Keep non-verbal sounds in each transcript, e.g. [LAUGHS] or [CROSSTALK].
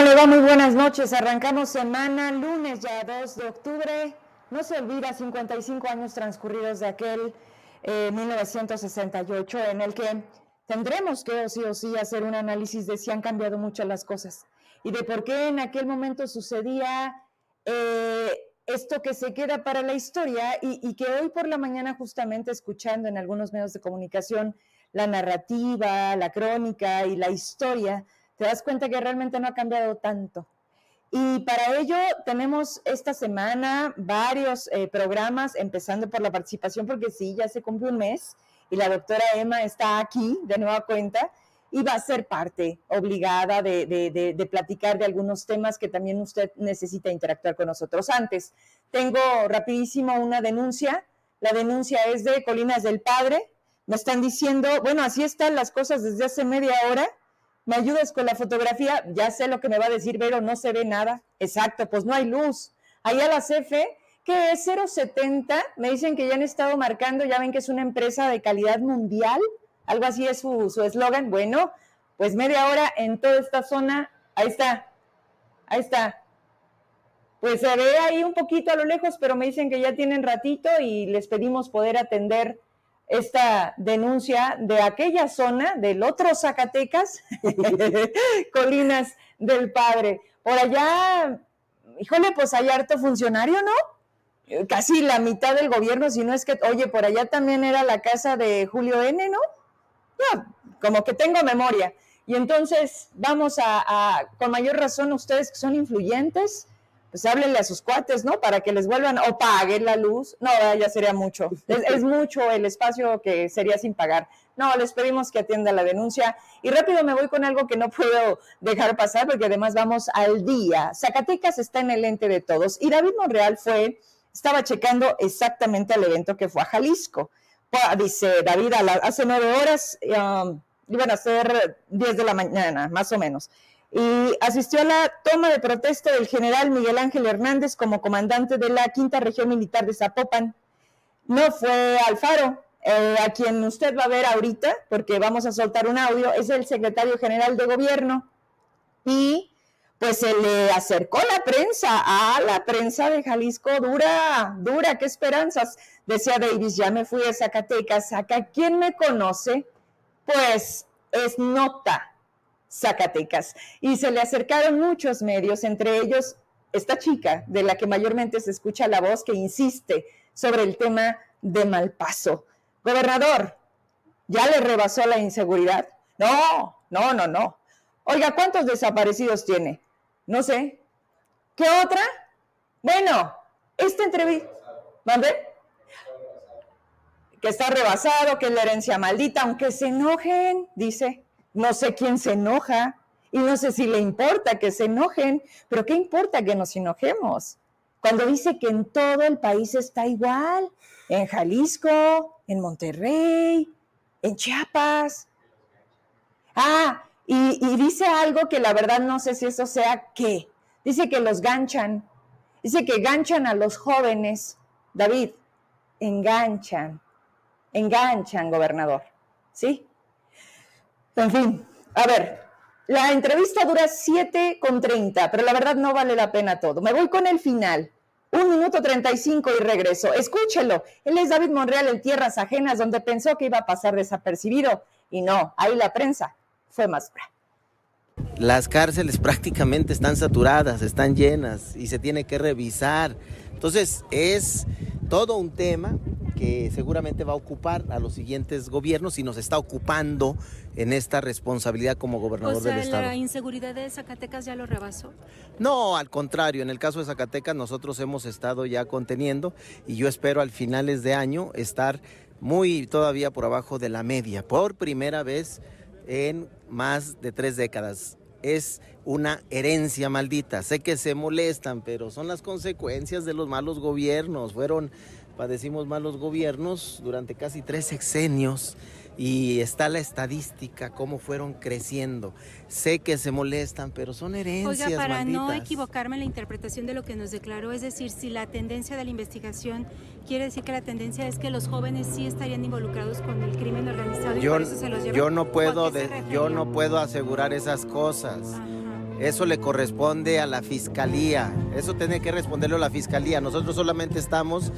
¿Cómo? Muy buenas noches. Arrancamos semana, lunes ya 2 de octubre. No se olvida 55 años transcurridos de aquel 1968 eh, en el que tendremos que sí o sí hacer un análisis de si han cambiado mucho las cosas y de por qué en aquel momento sucedía eh, esto que se queda para la historia y, que hoy por la mañana justamente escuchando en algunos medios de comunicación la narrativa, la crónica y la historia, te das cuenta que realmente no ha cambiado tanto. Y para ello tenemos esta semana varios eh, programas, empezando por la participación, porque sí, ya se cumple un mes y la doctora Emma está aquí de nueva cuenta y va a ser parte obligada de, de, de, platicar de algunos temas que también usted necesita interactuar con nosotros. Antes, tengo rapidísimo una denuncia. La denuncia es de Colinas del Padre. Me están diciendo, bueno, así están las cosas desde hace media hora ¿Me ayudas con la fotografía? Ya sé lo que me va a decir pero no se ve nada. Exacto, pues no hay luz. Ahí a la CFE, que es 070, me dicen que ya han estado marcando, ya ven que es una empresa de calidad mundial, algo así es su eslogan. bueno, pues media hora en toda esta zona, ahí está, ahí está. Pues se ve ahí un poquito a lo lejos, pero me dicen que ya tienen ratito y les pedimos poder atender esta denuncia de aquella zona, del otro Zacatecas, [LAUGHS] Colinas del Padre. Por allá, híjole, pues hay harto funcionario, ¿no? Casi la mitad del gobierno, si no es que, oye, por allá también era la casa de Julio N., ¿no? Como que tengo memoria. Y entonces vamos a, a, con mayor razón, ustedes que son influyentes, pues háblenle a sus cuates, ¿no? Para que les vuelvan o paguen la luz. No, ya sería mucho. Es, mucho el espacio que sería sin pagar. No, les pedimos que atienda la denuncia. Y rápido me voy con algo que no puedo dejar pasar porque además vamos al día. Zacatecas está en el ente de todos. Y David Monreal fue, estaba checando exactamente el evento que fue a Jalisco. dice David, hace nueve horas um, iban a ser diez de la mañana, más o menos y asistió a la toma de protesta del general Miguel Ángel Hernández como comandante de la quinta región militar de Zapopan. No fue Alfaro, eh, a quien usted va a ver ahorita, porque vamos a soltar un audio, es el secretario general de gobierno. Y pues se le acercó la prensa, a la prensa de Jalisco, dura, dura, qué esperanzas. Decía Davis, ya me fui a Zacatecas, acá, ¿quién me conoce? Pues es nota Zacatecas. Y se le acercaron muchos medios, entre ellos esta chica, de la que mayormente se escucha la voz, que insiste sobre el tema de Malpaso. Gobernador, ¿ya le rebasó la inseguridad? No, no, no, no. Oiga, ¿cuántos desaparecidos tiene? No sé. ¿Qué otra? Bueno, esta entrevista. ¿Mande? Que está rebasado, que es la herencia maldita, aunque se enojen, dice. No sé quién se enoja y no sé si le importa que se enojen, pero ¿qué importa que nos enojemos? Cuando dice que en todo el país está igual, en Jalisco, en Monterrey, en Chiapas. Ah, y, dice algo que la verdad no sé si eso sea qué. Dice que los ganchan, dice que ganchan a los jóvenes. David, enganchan, enganchan, gobernador. ¿Sí? En fin, a ver, la entrevista dura 7 con 30, pero la verdad no vale la pena todo. Me voy con el final. Un minuto 35 y regreso. Escúchelo. Él es David Monreal en Tierras Ajenas, donde pensó que iba a pasar desapercibido. Y no, ahí la prensa fue más. Las cárceles prácticamente están saturadas, están llenas y se tiene que revisar. Entonces es todo un tema que seguramente va a ocupar a los siguientes gobiernos y nos está ocupando en esta responsabilidad como gobernador o sea, del estado. ¿La inseguridad de Zacatecas ya lo rebasó? No, al contrario, en el caso de Zacatecas nosotros hemos estado ya conteniendo y yo espero al finales de año estar muy todavía por abajo de la media, por primera vez en más de tres décadas es una herencia maldita. Sé que se molestan, pero son las consecuencias de los malos gobiernos. Fueron padecimos malos gobiernos durante casi tres sexenios y está la estadística, cómo fueron creciendo. Sé que se molestan, pero son herencias. Oiga, para malditas. no equivocarme en la interpretación de lo que nos declaró, es decir, si la tendencia de la investigación quiere decir que la tendencia es que los jóvenes sí estarían involucrados con el crimen organizado y yo, por eso se los llevan. yo no puedo, ¿O a qué se de- yo no puedo asegurar esas cosas. Ajá. eso le corresponde a la fiscalía, eso tiene que responderlo a la fiscalía. Nosotros solamente estamos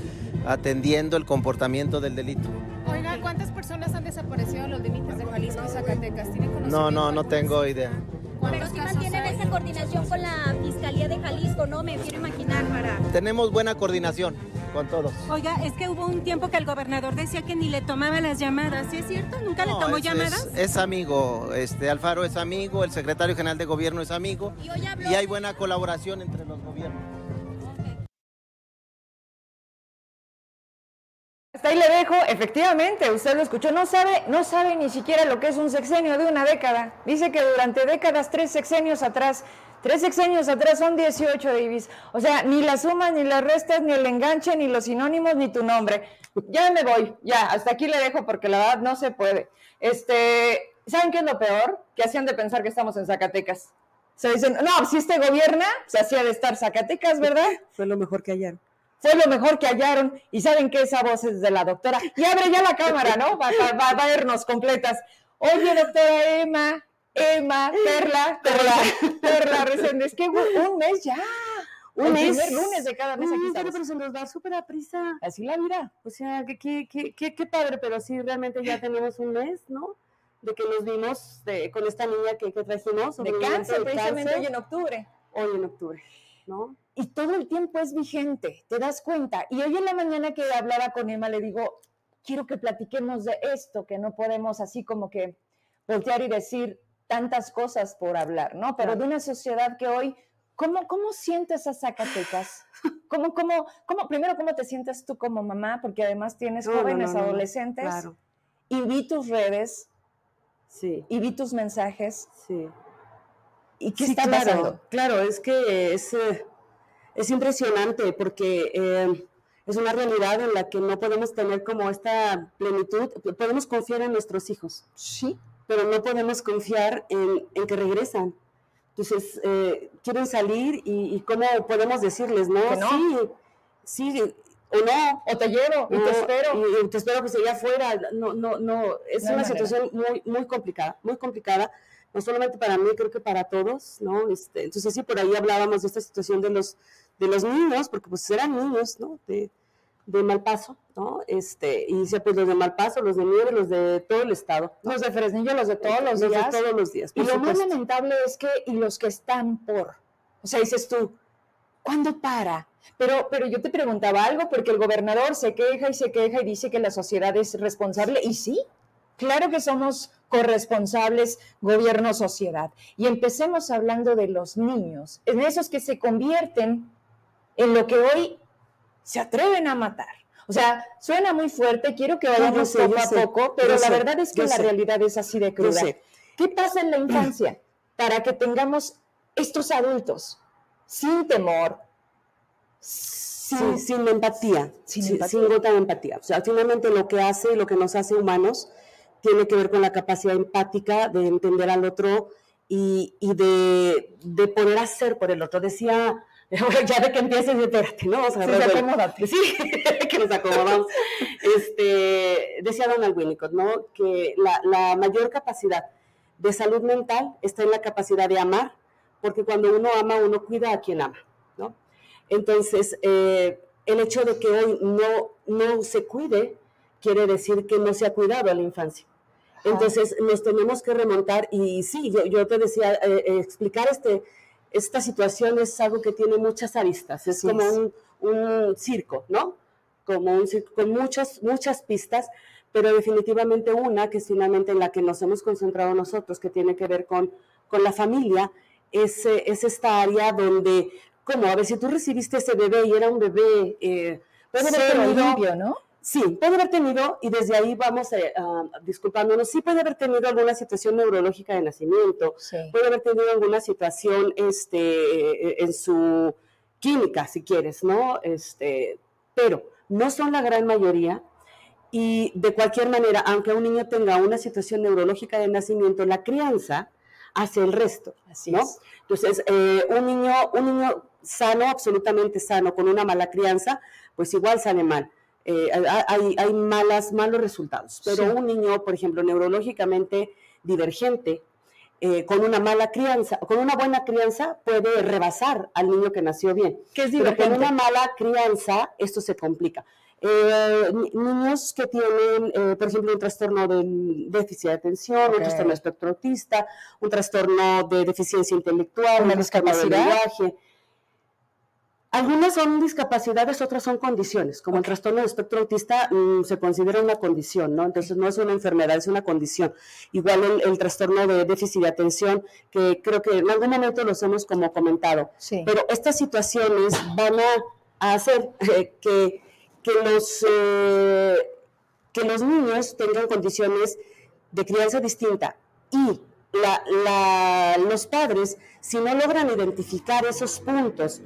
atendiendo el comportamiento del delito. Oiga, No, no, no tengo idea. Pero si mantienen esa coordinación con la Fiscalía de Jalisco, ¿no? Me quiero imaginar para... Tenemos buena coordinación con todos. Oiga, es que hubo un tiempo que el gobernador decía que ni le tomaba las llamadas, ¿sí es cierto? ¿Nunca le tomó llamadas? Es, amigo, este Alfaro es amigo, el secretario general de gobierno es amigo y hay buena colaboración entre los gobiernos. Hasta ahí le dejo, efectivamente, usted lo escuchó, no sabe, no sabe ni siquiera lo que es un sexenio de una década. Dice que durante décadas, tres sexenios atrás, tres sexenios atrás son 18 Davis. O sea, ni las sumas, ni las restas, ni el enganche, ni los sinónimos, ni tu nombre. Ya me voy, ya, hasta aquí le dejo porque la verdad no se puede. Este, ¿saben qué es lo peor? Que hacían de pensar que estamos en Zacatecas. Se dicen, no, si este gobierna, se hacía de estar Zacatecas, ¿verdad? Fue lo mejor que hallaron fue lo mejor que hallaron y saben que esa voz es de la doctora. Y abre ya la cámara, ¿no? Va, a vernos completas. Oye, doctora Emma, Emma, Perla, Perla, Perla Es que un mes ya. Un mes. primer lunes de cada mes aquí. Pero se nos da súper a prisa. Así la vida. O sea, qué que, que, que, padre, pero sí, realmente ya tenemos un mes, ¿no? De que nos vimos con esta niña que, que trajimos. De cáncer, precisamente hoy en octubre. Hoy en octubre, ¿no? Y todo el tiempo es vigente, te das cuenta. Y hoy en la mañana que hablaba con Emma le digo, quiero que platiquemos de esto, que no podemos así como que voltear y decir tantas cosas por hablar, ¿no? Pero de una sociedad que hoy, ¿cómo, cómo sientes a Zacatecas? ¿Cómo, cómo, cómo, primero, ¿cómo te sientes tú como mamá? Porque además tienes jóvenes, adolescentes. Claro. Y vi tus redes. Sí. Y vi tus mensajes. Sí. ¿Y qué está pasando? Claro, es que es... Eh, es impresionante porque eh, es una realidad en la que no podemos tener como esta plenitud, podemos confiar en nuestros hijos, sí, pero no podemos confiar en, que regresan. Entonces, eh, quieren salir y, cómo podemos decirles, ¿no? Sí, sí, o no. O te llevo y te espero. Y, te espero pues allá afuera. No, no, no. Es una situación muy, muy complicada, muy complicada no solamente para mí, creo que para todos, ¿no? Este, entonces sí, por ahí hablábamos de esta situación de los de los niños, porque pues eran niños, ¿no? De, de Malpaso, ¿no? Este, y dice, pues los de Malpaso, los de Nieve, los de todo el estado. Los de Fresnillo, los de todos los, días. De todos los días. Y lo más lamentable es que, y los que están por, o sea, dices tú, ¿cuándo para? Pero, pero yo te preguntaba algo, porque el gobernador se queja y se queja y dice que la sociedad es responsable, y sí, claro que somos corresponsables gobierno-sociedad. Y empecemos hablando de los niños, en esos que se convierten en lo que hoy se atreven a matar. O sea, suena muy fuerte, quiero que vayamos poco a poco, pero la verdad es que la realidad es así de cruda. ¿Qué pasa en la [CLEARS THROAT] infancia para que tengamos estos adultos sin temor, sin, sin empatía, sin, sin, sin gota de empatía? O sea, finalmente lo que hace, lo que nos hace humanos, tiene que ver con la capacidad empática de entender al otro y, y de, de poder hacer por el otro. Decía [LAUGHS] ya de que empieces, espérate, ¿no? O sea, sí, acomódate. [LAUGHS] Sí, [LAUGHS] que nos acomodamos. este, decía Donald Winnicott, ¿no? Que la, la, mayor capacidad de salud mental está en la capacidad de amar, porque cuando uno ama, uno cuida a quien ama, ¿no? Entonces, eh, el hecho de que hoy no, no se cuide quiere decir que no se ha cuidado a la infancia. Entonces, nos tenemos que remontar y sí, yo, yo te decía, eh, eh, explicar este esta situación es algo que tiene muchas aristas, es como Un, circo, ¿no? Como un circo con muchas, muchas pistas, pero definitivamente una que es finalmente en la que nos hemos concentrado nosotros, que tiene que ver con, con la familia, es, es esta área donde, como, a ver, si tú recibiste ese bebé y era un bebé... Eh, limpio, ¿no? Sí, puede haber tenido, y desde ahí vamos eh, disculpándonos, sí puede haber tenido alguna situación neurológica de nacimiento, puede haber tenido alguna situación este, en su química, si quieres, ¿no? Este, pero no son la gran mayoría, y de cualquier manera, aunque un niño tenga una situación neurológica de nacimiento, la crianza hace el resto, Así ¿no? Entonces, eh, un, niño, un niño sano, absolutamente sano, con una mala crianza, pues igual sale mal eh, hay, hay, malas, malos resultados. Pero un niño, por ejemplo, neurológicamente divergente, eh, con una mala crianza, con una buena crianza puede rebasar al niño que nació bien. Que es Pero con divergente. una mala crianza esto se complica. Eh, ni- niños que tienen, eh, por ejemplo, un trastorno del déficit de atención, un trastorno de espectro autista, un trastorno de deficiencia intelectual, Una discapacidad. lenguaje. Algunas son discapacidades, otras son condiciones. Como el trastorno de espectro autista mm, se considera una condición, ¿no? Entonces no es una enfermedad, es una condición. Igual el, el trastorno de déficit de atención, que creo que en algún momento los hemos como comentado. Sí. Pero estas situaciones van a, a hacer eh, que, que los, eh, que los niños tengan condiciones de crianza distinta y la- la- los padres, si no logran identificar esos puntos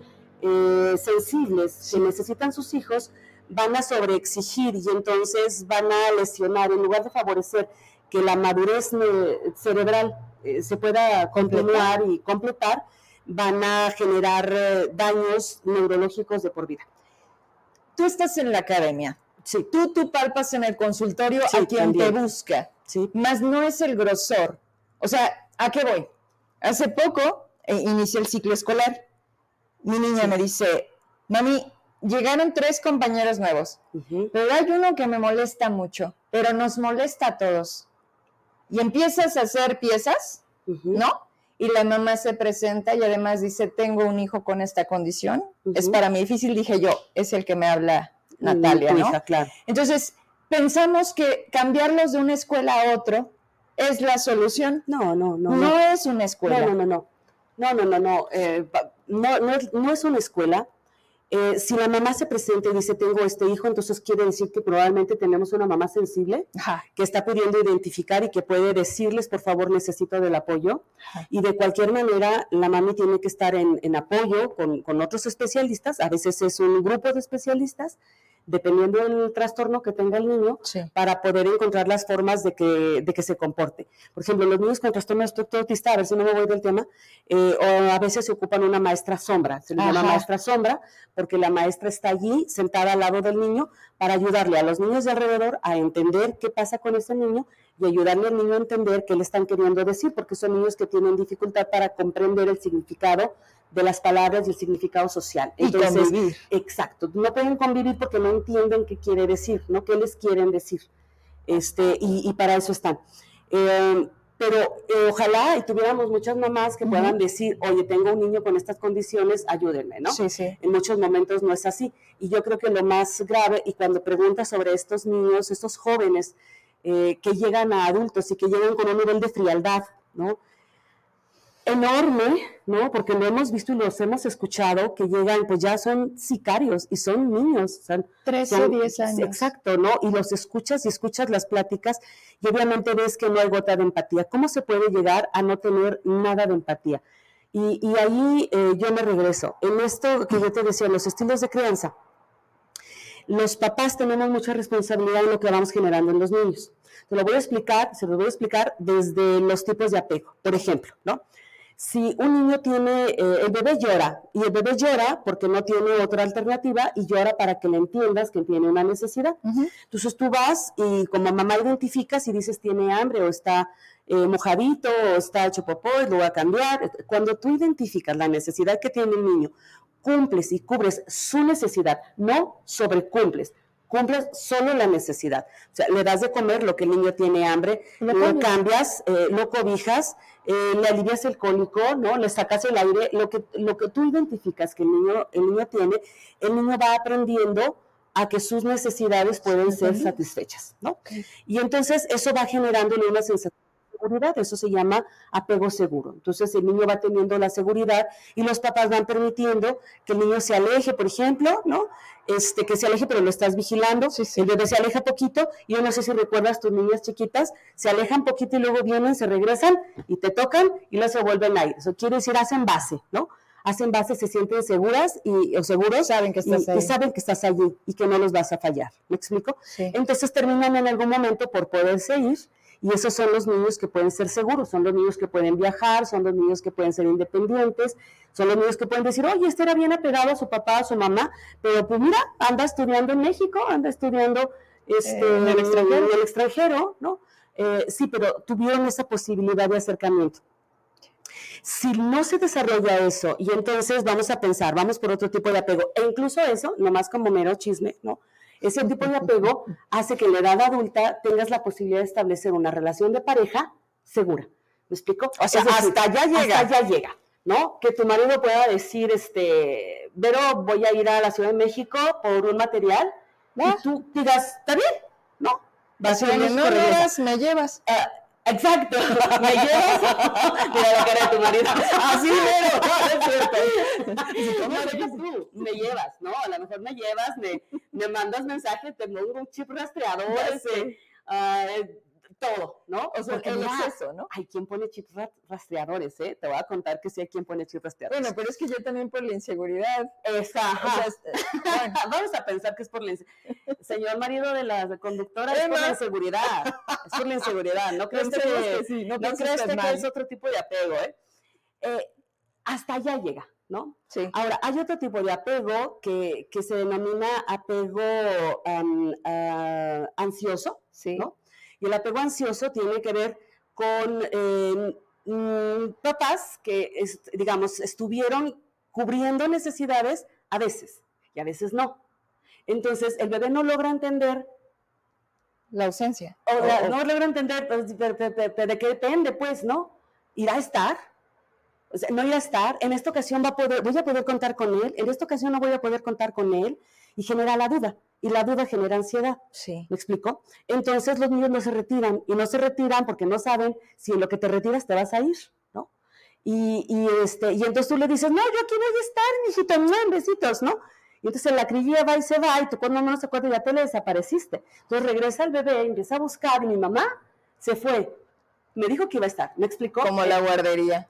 eh, sensibles que necesitan sus hijos, van a sobreexigir y entonces van a lesionar, en lugar de favorecer que la madurez ne- cerebral eh, se pueda continuar y completar, van a generar eh, daños neurológicos de por vida. Tú estás en la academia. Sí, Tú, tú palpas en el consultorio Sí, a quien también. te busca. sí. Más no es el grosor. O sea, ¿a qué voy? Hace poco eh, inicié el ciclo escolar. Mi niña me dice, mami, llegaron tres compañeros nuevos, pero hay uno que me molesta mucho, pero nos molesta a todos. Y empiezas a hacer piezas. ¿no? Y la mamá se presenta y además dice, tengo un hijo con esta condición. Es para mí difícil, dije yo, es el que me habla Natalia, Tu ¿no? hija, claro. Entonces, pensamos que cambiarlos de una escuela a otro es la solución. No, no, no. No, no. es una escuela. No, no, no, no. No, no, no, no. eh, pa- no, no, es, no es una escuela. Eh, si la mamá se presenta y dice tengo este hijo, entonces quiere decir que probablemente tenemos una mamá sensible Ajá. que está pudiendo identificar y que puede decirles, por favor, necesito del apoyo. Ajá. Y de cualquier manera, la mami tiene que estar en, en apoyo con, con otros especialistas. A veces es un grupo de especialistas, dependiendo del trastorno que tenga el niño, Sí. para poder encontrar las formas de que, de que se comporte. Por ejemplo, los niños con trastorno de espectro autista, a ver si no me voy del tema, eh, o a veces se ocupan una maestra sombra, se le llama maestra sombra, porque la maestra está allí sentada al lado del niño para ayudarle a los niños de alrededor a entender qué pasa con ese niño y ayudarle al niño a entender qué le están queriendo decir, porque son niños que tienen dificultad para comprender el significado de las palabras y el significado social. Y convivir. Exacto, no pueden convivir porque no entienden qué quiere decir, ¿no? ¿Qué les quieren decir? Este, y, y para eso están. Eh, pero eh, ojalá y tuviéramos muchas mamás que puedan decir, oye, tengo un niño con estas condiciones, ayúdenme, ¿no? Sí, sí. En muchos momentos no es así. Y yo creo que lo más grave, y cuando preguntas sobre estos niños, estos jóvenes eh, que llegan a adultos y que llegan con un nivel de frialdad, ¿no? enorme, ¿no? Porque lo hemos visto y los hemos escuchado que llegan, pues ya son sicarios y son niños, son 13, son- 10 años. Exacto, ¿no? Y los escuchas y escuchas las pláticas y obviamente ves que no hay gota de empatía. ¿Cómo se puede llegar a no tener nada de empatía? Y, y ahí eh, yo me regreso. En esto que yo te decía, los estilos de crianza, los papás tenemos mucha responsabilidad en lo que vamos generando en los niños. Te lo voy a explicar, se lo voy a explicar desde los tipos de apego. Por ejemplo, ¿no? Si un niño tiene, eh, el bebé llora, y el bebé llora porque no tiene otra alternativa y llora para que le entiendas que tiene una necesidad. Entonces tú vas y como mamá identificas y dices tiene hambre o está eh, mojadito o está hecho popó y lo va a cambiar. Cuando tú identificas la necesidad que tiene el niño, cumples y cubres su necesidad, no sobrecumples, cumples solo la necesidad. O sea, le das de comer lo que el niño tiene hambre, Lo lo, cambias. eh, lo cobijas, eh, le alivias el cólico, ¿no? Le sacas el aire, lo que, lo que tú identificas que el niño, el niño tiene, el niño va aprendiendo a que sus necesidades pueden ser satisfechas, ¿no? Y entonces eso va generándole una sensación seguridad, eso se llama apego seguro. Entonces el niño va teniendo la seguridad y los papás van permitiendo que el niño se aleje, por ejemplo, ¿no? Este, que se aleje, pero lo estás vigilando. Sí, sí. El bebé se aleja poquito. y Yo no sé si recuerdas tus niñas chiquitas, se alejan poquito y luego vienen, se regresan y te tocan y luego se vuelven a ir. Eso quiere decir, hacen base, ¿no? Hacen base, se sienten seguras y, o seguros. Saben que estás y, ahí. y saben que estás allí y que no los vas a fallar. ¿Me explico? Sí. Entonces terminan en algún momento por poderse ir y esos son los niños que pueden ser seguros, son los niños que pueden viajar, son los niños que pueden ser independientes, son los niños que pueden decir, oye, este era bien apegado a su papá, a su mamá, pero pues mira, anda estudiando en México, anda estudiando este, Eh, en el extranjero. en el extranjero, ¿no? Eh, sí, pero tuvieron esa posibilidad de acercamiento. Si no se desarrolla eso, y entonces vamos a pensar, vamos por otro tipo de apego, e incluso eso, nomás como mero chisme, ¿no? Ese tipo de apego hace que en la edad adulta tengas la posibilidad de establecer una relación de pareja segura. ¿Me explico? O sea, hasta allá llega. Hasta allá llega, ¿no? Que tu marido pueda decir, este, Vero, voy a ir a la Ciudad de México por un material, Ah. y tú digas, está bien, ¿no? Vas a Ciudad de me llevas, me llevas. Ah, exacto. [LAUGHS] ¿Me llevas? Mira la cara de tu marido. Así mero, [LAUGHS] es cierto. ¿Cómo dejas tú? Me llevas, ¿no? A lo mejor me llevas, me, me mandas mensaje, te pongo un chip rastreador, Ya este, eh, todo, ¿no? O sea, el ya- exceso, ¿no? Hay quien pone chips ra- rastreadores, ¿eh? Te voy a contar que sí hay quien pone chips rastreadores. Bueno, pero es que yo también por la inseguridad. Esa, O sea, es- [LAUGHS] bueno, Vamos a pensar que es por la inse- Señor marido de la conductora, es por la inseguridad. Es por la inseguridad. No [LAUGHS] crees que, que sí, no no crees que es otro tipo de apego, ¿eh? Eh, Hasta allá llega, ¿no? sí. Ahora, hay otro tipo de apego que, que se denomina apego am, ah, ansioso, Sí. ¿no? Y el apego ansioso tiene que ver con eh, mm, papás que, es- digamos, estuvieron cubriendo necesidades a veces y a veces no. Entonces, el bebé no logra entender, La ausencia. o, O- o- no logra entender pues, de, de- de- de- de qué depende, pues, ¿no? ¿Irá a estar? O sea, no irá a estar. En esta ocasión va a poder, voy a poder contar con él. En esta ocasión no voy a poder contar con él. Y genera la duda. Y la duda genera ansiedad. Sí. ¿Me explico? Entonces los niños no se retiran y no se retiran porque no saben si en lo que te retiras te vas a ir, ¿no? Y, y, este, y entonces tú le dices, no, yo aquí voy a estar, mijito, ¡mua! besitos, ¿no? Y entonces la crillilla va y se va y tú cuando menos se acuerda ya te le desapareciste. Entonces regresa el bebé, empieza a buscar y mi mamá se fue. Me dijo que iba a estar, ¿me explicó? Como la guardería.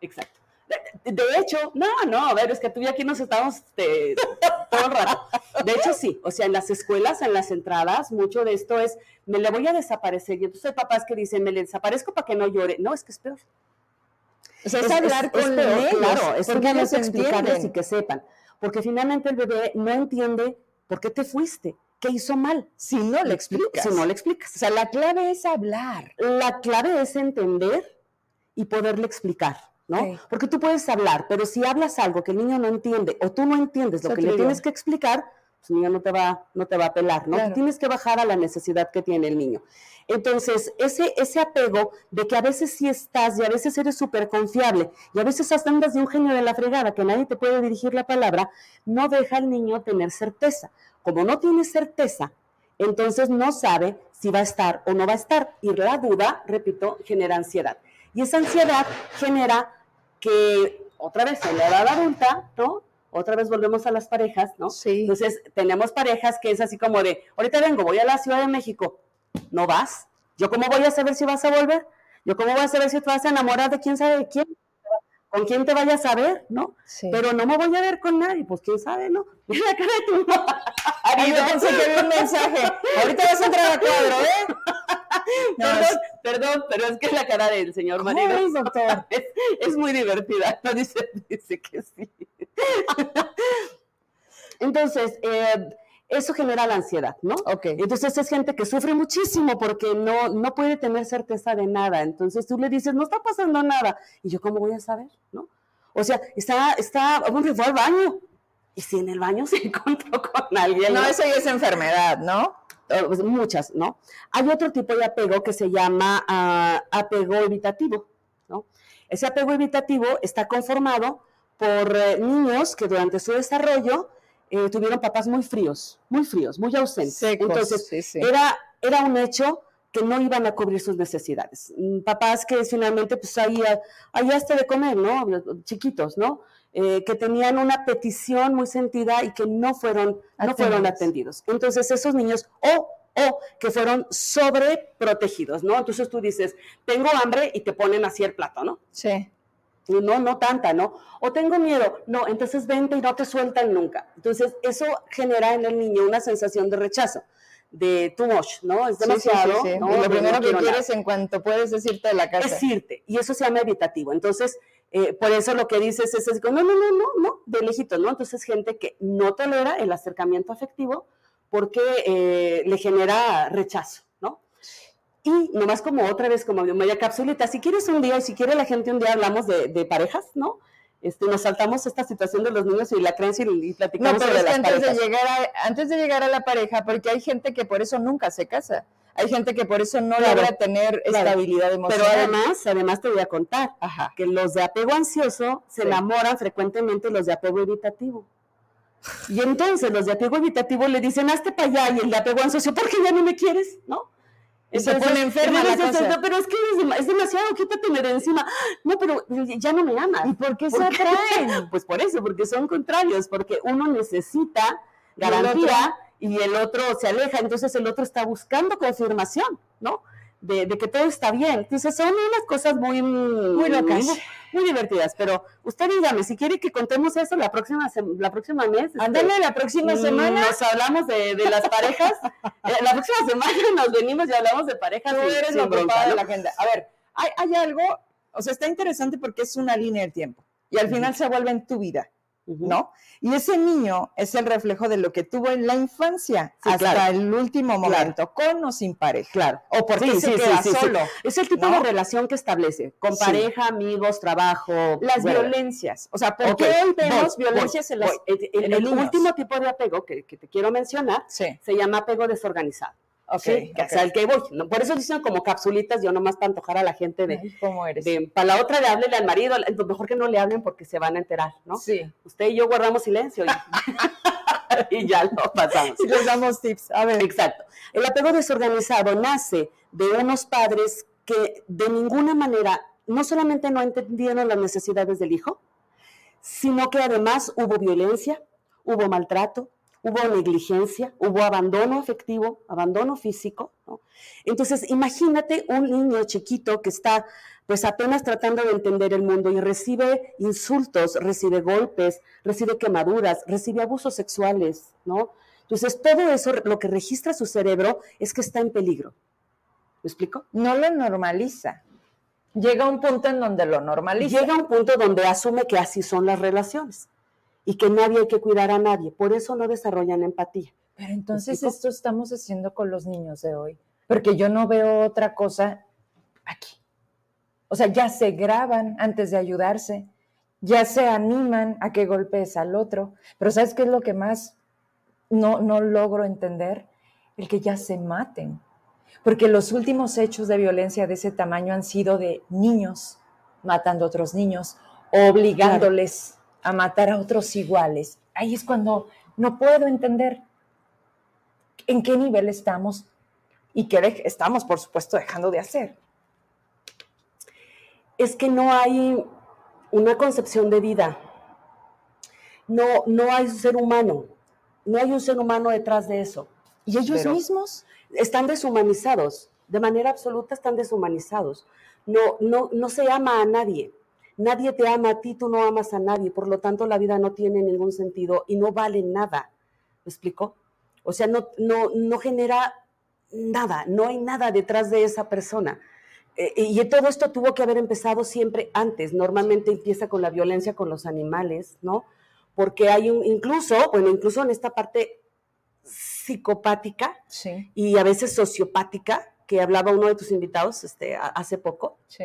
Exacto. De, hecho, no, no, a ver, es que tú y aquí nos estamos este, todo el rato. De hecho, sí, o sea, en las escuelas, en las entradas, mucho de esto es, me le voy a desaparecer. Y entonces hay papás que dicen, me le desaparezco para que no llore. No, es que es peor. O sea, es, hablar con peor, ellos, Claro, es porque explicarles y que sepan. Porque finalmente el bebé no entiende por qué te fuiste, qué hizo mal. Si no le explicas. Si no le explicas. O sea, la clave es hablar. La clave es entender y poderle explicar, ¿no? Sí. Porque tú puedes hablar, pero si hablas algo que el niño no entiende o tú no entiendes lo que le tienes que explicar, pues el niño no te va, no te va a apelar, ¿no? Claro. Tienes que bajar a la necesidad que tiene el niño. Entonces, ese, ese apego de que a veces sí estás y a veces eres súper confiable y a veces hasta andas de un genio de la fregada que nadie te puede dirigir la palabra, no deja al niño tener certeza. Como no tiene certeza, entonces no sabe si va a estar o no va a estar. Y la duda, repito, genera ansiedad. Y esa ansiedad genera que, otra vez, en la edad adulta, ¿no? Otra vez volvemos a las parejas, ¿no? Sí. Entonces, tenemos parejas que es así como de, ahorita vengo, voy a la Ciudad de México, ¿no vas? ¿Yo cómo voy a saber si vas a volver? ¿Yo cómo voy a saber si te vas a enamorar de quién sabe de quién? ¿Con quién te vayas a ver, no? Sí. Pero no me voy a ver con nadie, pues quién sabe, ¿no? [LAUGHS] Mira la cara de tu pensé que había un mensaje. Ahorita vas a entrar a cuadro, ¿eh? [LAUGHS] No, perdón, es- perdón, pero es que la cara del señor ¿Cómo marido ves, doctor? [LAUGHS] es, es muy divertida, [LAUGHS] no dice, dice que sí. Entonces, eh, eso genera la ansiedad, ¿no? Ok. Entonces es gente que sufre muchísimo porque no, no puede tener certeza de nada. Entonces tú le dices, no está pasando nada. Y yo, ¿cómo voy a saber? ¿No? O sea, está, está, bueno, fue al baño. Y si en el baño se encontró con alguien. No, eso ya es enfermedad, ¿no? Eh, pues, muchas, ¿no? Hay otro tipo de apego que se llama ah, apego evitativo, ¿no? Ese apego evitativo está conformado por eh, niños que durante su desarrollo eh, tuvieron papás muy fríos, muy fríos, muy ausentes. Secos, Entonces, sí, sí. Era, era un hecho que no iban a cubrir sus necesidades. Mm, Papás que finalmente, pues ahí, ahí hasta de comer, ¿no? Chiquitos, ¿no? Eh, que tenían una petición muy sentida y que no fueron, no fueron Atendidos. atendidos. Entonces, esos niños, o, o que fueron sobreprotegidos, ¿no? Entonces tú dices, tengo hambre y te ponen así el plato, ¿no? Sí. Y no, no tanta, ¿no? O tengo miedo, no, entonces vente y no te sueltan nunca. Entonces, eso genera en el niño una sensación de rechazo, de too much, ¿no? Es Sí, sí, demasiado. sí, sí. ¿no? Y lo No primero que quiero nada quieres en cuanto puedes decirte de la casa. es irte, y eso se llama evitativo. Entonces, eh, por eso lo que dices es, como, no, no, no, no, no, de lejito, ¿no? Entonces, gente que no tolera el acercamiento afectivo porque eh, le genera rechazo, ¿no? Y nomás como otra vez, como media capsulita, si quieres un día, y si quiere la gente un día hablamos de parejas, ¿no? Este, nos saltamos esta situación de los niños y la creencia y, y No, platicamos pero sobre es que las antes de, llegar a, antes de llegar a la pareja, porque hay gente que por eso nunca se casa. Hay gente que por eso no Claro, logra tener claro. estabilidad Pero emocional. además, además te voy a contar Ajá. que los de apego ansioso se Sí. enamoran frecuentemente los de apego evitativo. Y entonces los de apego evitativo le dicen, hazte para allá, y el de apego ansioso, ¿por qué ya no me quieres? ¿No? Y se pone enferma la cosa. "No, pero es que es, es demasiado, quítateme de encima. No, pero ya no me amas. ¿Y por qué se atraen? [LAUGHS] Pues por eso, porque son contrarios, porque uno necesita garantía y el otro se aleja, entonces el otro está buscando confirmación, ¿no? De, de que todo está bien. Entonces son unas cosas muy, muy locas. muy, muy divertidas, pero usted dígame, si quiere que contemos eso la próxima, la próxima mes. este, Ándale, la próxima mm, semana. Nos hablamos de, de las parejas. [LAUGHS] Eh, la próxima semana [LAUGHS] nos venimos y hablamos de parejas. Tú eres la ocupada de la agenda. A ver, hay, hay algo, o sea, está interesante porque es una línea del tiempo y al final se vuelve en tu vida, ¿no? Y ese niño es el reflejo de lo que tuvo en la infancia Sí, hasta claro. el último momento, con o sin pareja. Claro. O porque Sí, se sí, queda solo. Es el tipo ¿no? de relación que establece, con pareja, amigos, trabajo. Las bueno. violencias. O sea, ¿por Ok, qué hoy vemos voy, violencias voy, en las... voy. El, en último tipo de apego que, que te quiero mencionar se llama apego desorganizado. Ok. ¿sí? Ok. es al que voy. ¿no? Por eso dicen como capsulitas, yo nomás para antojar a la gente de, ¿Cómo eres? de- para la otra de háblele al marido, al- mejor que no le hablen porque se van a enterar, ¿no? Sí. Usted y yo guardamos silencio y, [LAUGHS] [LAUGHS] y ya lo pasamos. Y les damos tips. A ver. Exacto. El apego desorganizado nace de unos padres que de ninguna manera no solamente no entendieron las necesidades del hijo, sino que además hubo violencia, hubo maltrato, hubo negligencia, hubo abandono afectivo, abandono físico. ¿no? Entonces, imagínate un niño chiquito que está pues apenas tratando de entender el mundo y recibe insultos, recibe golpes, recibe quemaduras, recibe abusos sexuales, ¿no? Entonces, todo eso lo que registra su cerebro es que está en peligro. ¿Me explico? No lo normaliza. Llega a un punto en donde lo normaliza. Llega a un punto donde asume que así son las relaciones y que nadie hay que cuidar a nadie. Por eso no desarrollan empatía. Pero entonces esto estamos haciendo con los niños de hoy, porque yo no veo otra cosa aquí. O sea, ya se graban antes de ayudarse, ya se animan a que golpees al otro, pero ¿sabes qué es lo que más no, no logro entender? El que ya se maten, porque los últimos hechos de violencia de ese tamaño han sido de niños matando a otros niños, obligándoles a matar a otros iguales. Ahí es cuando no puedo entender en qué nivel estamos y qué estamos, por supuesto, dejando de hacer. Es que no hay una concepción de vida. No, no hay un ser humano. No hay un ser humano detrás de eso. ¿Y ellos Pero- mismos? están deshumanizados, de manera absoluta están deshumanizados. No, no, no se ama a nadie. Nadie te ama a ti, tú no amas a nadie, por lo tanto la vida no tiene ningún sentido y no vale nada. ¿Me explico? O sea, no, no, no genera nada, no hay nada detrás de esa persona. Eh, y todo esto tuvo que haber empezado siempre antes. Normalmente empieza con la violencia con los animales, ¿no? Porque hay un, incluso, bueno, incluso en esta parte psicopática, Sí, y a veces sociopática, que hablaba uno de tus invitados este, a- hace poco. sí.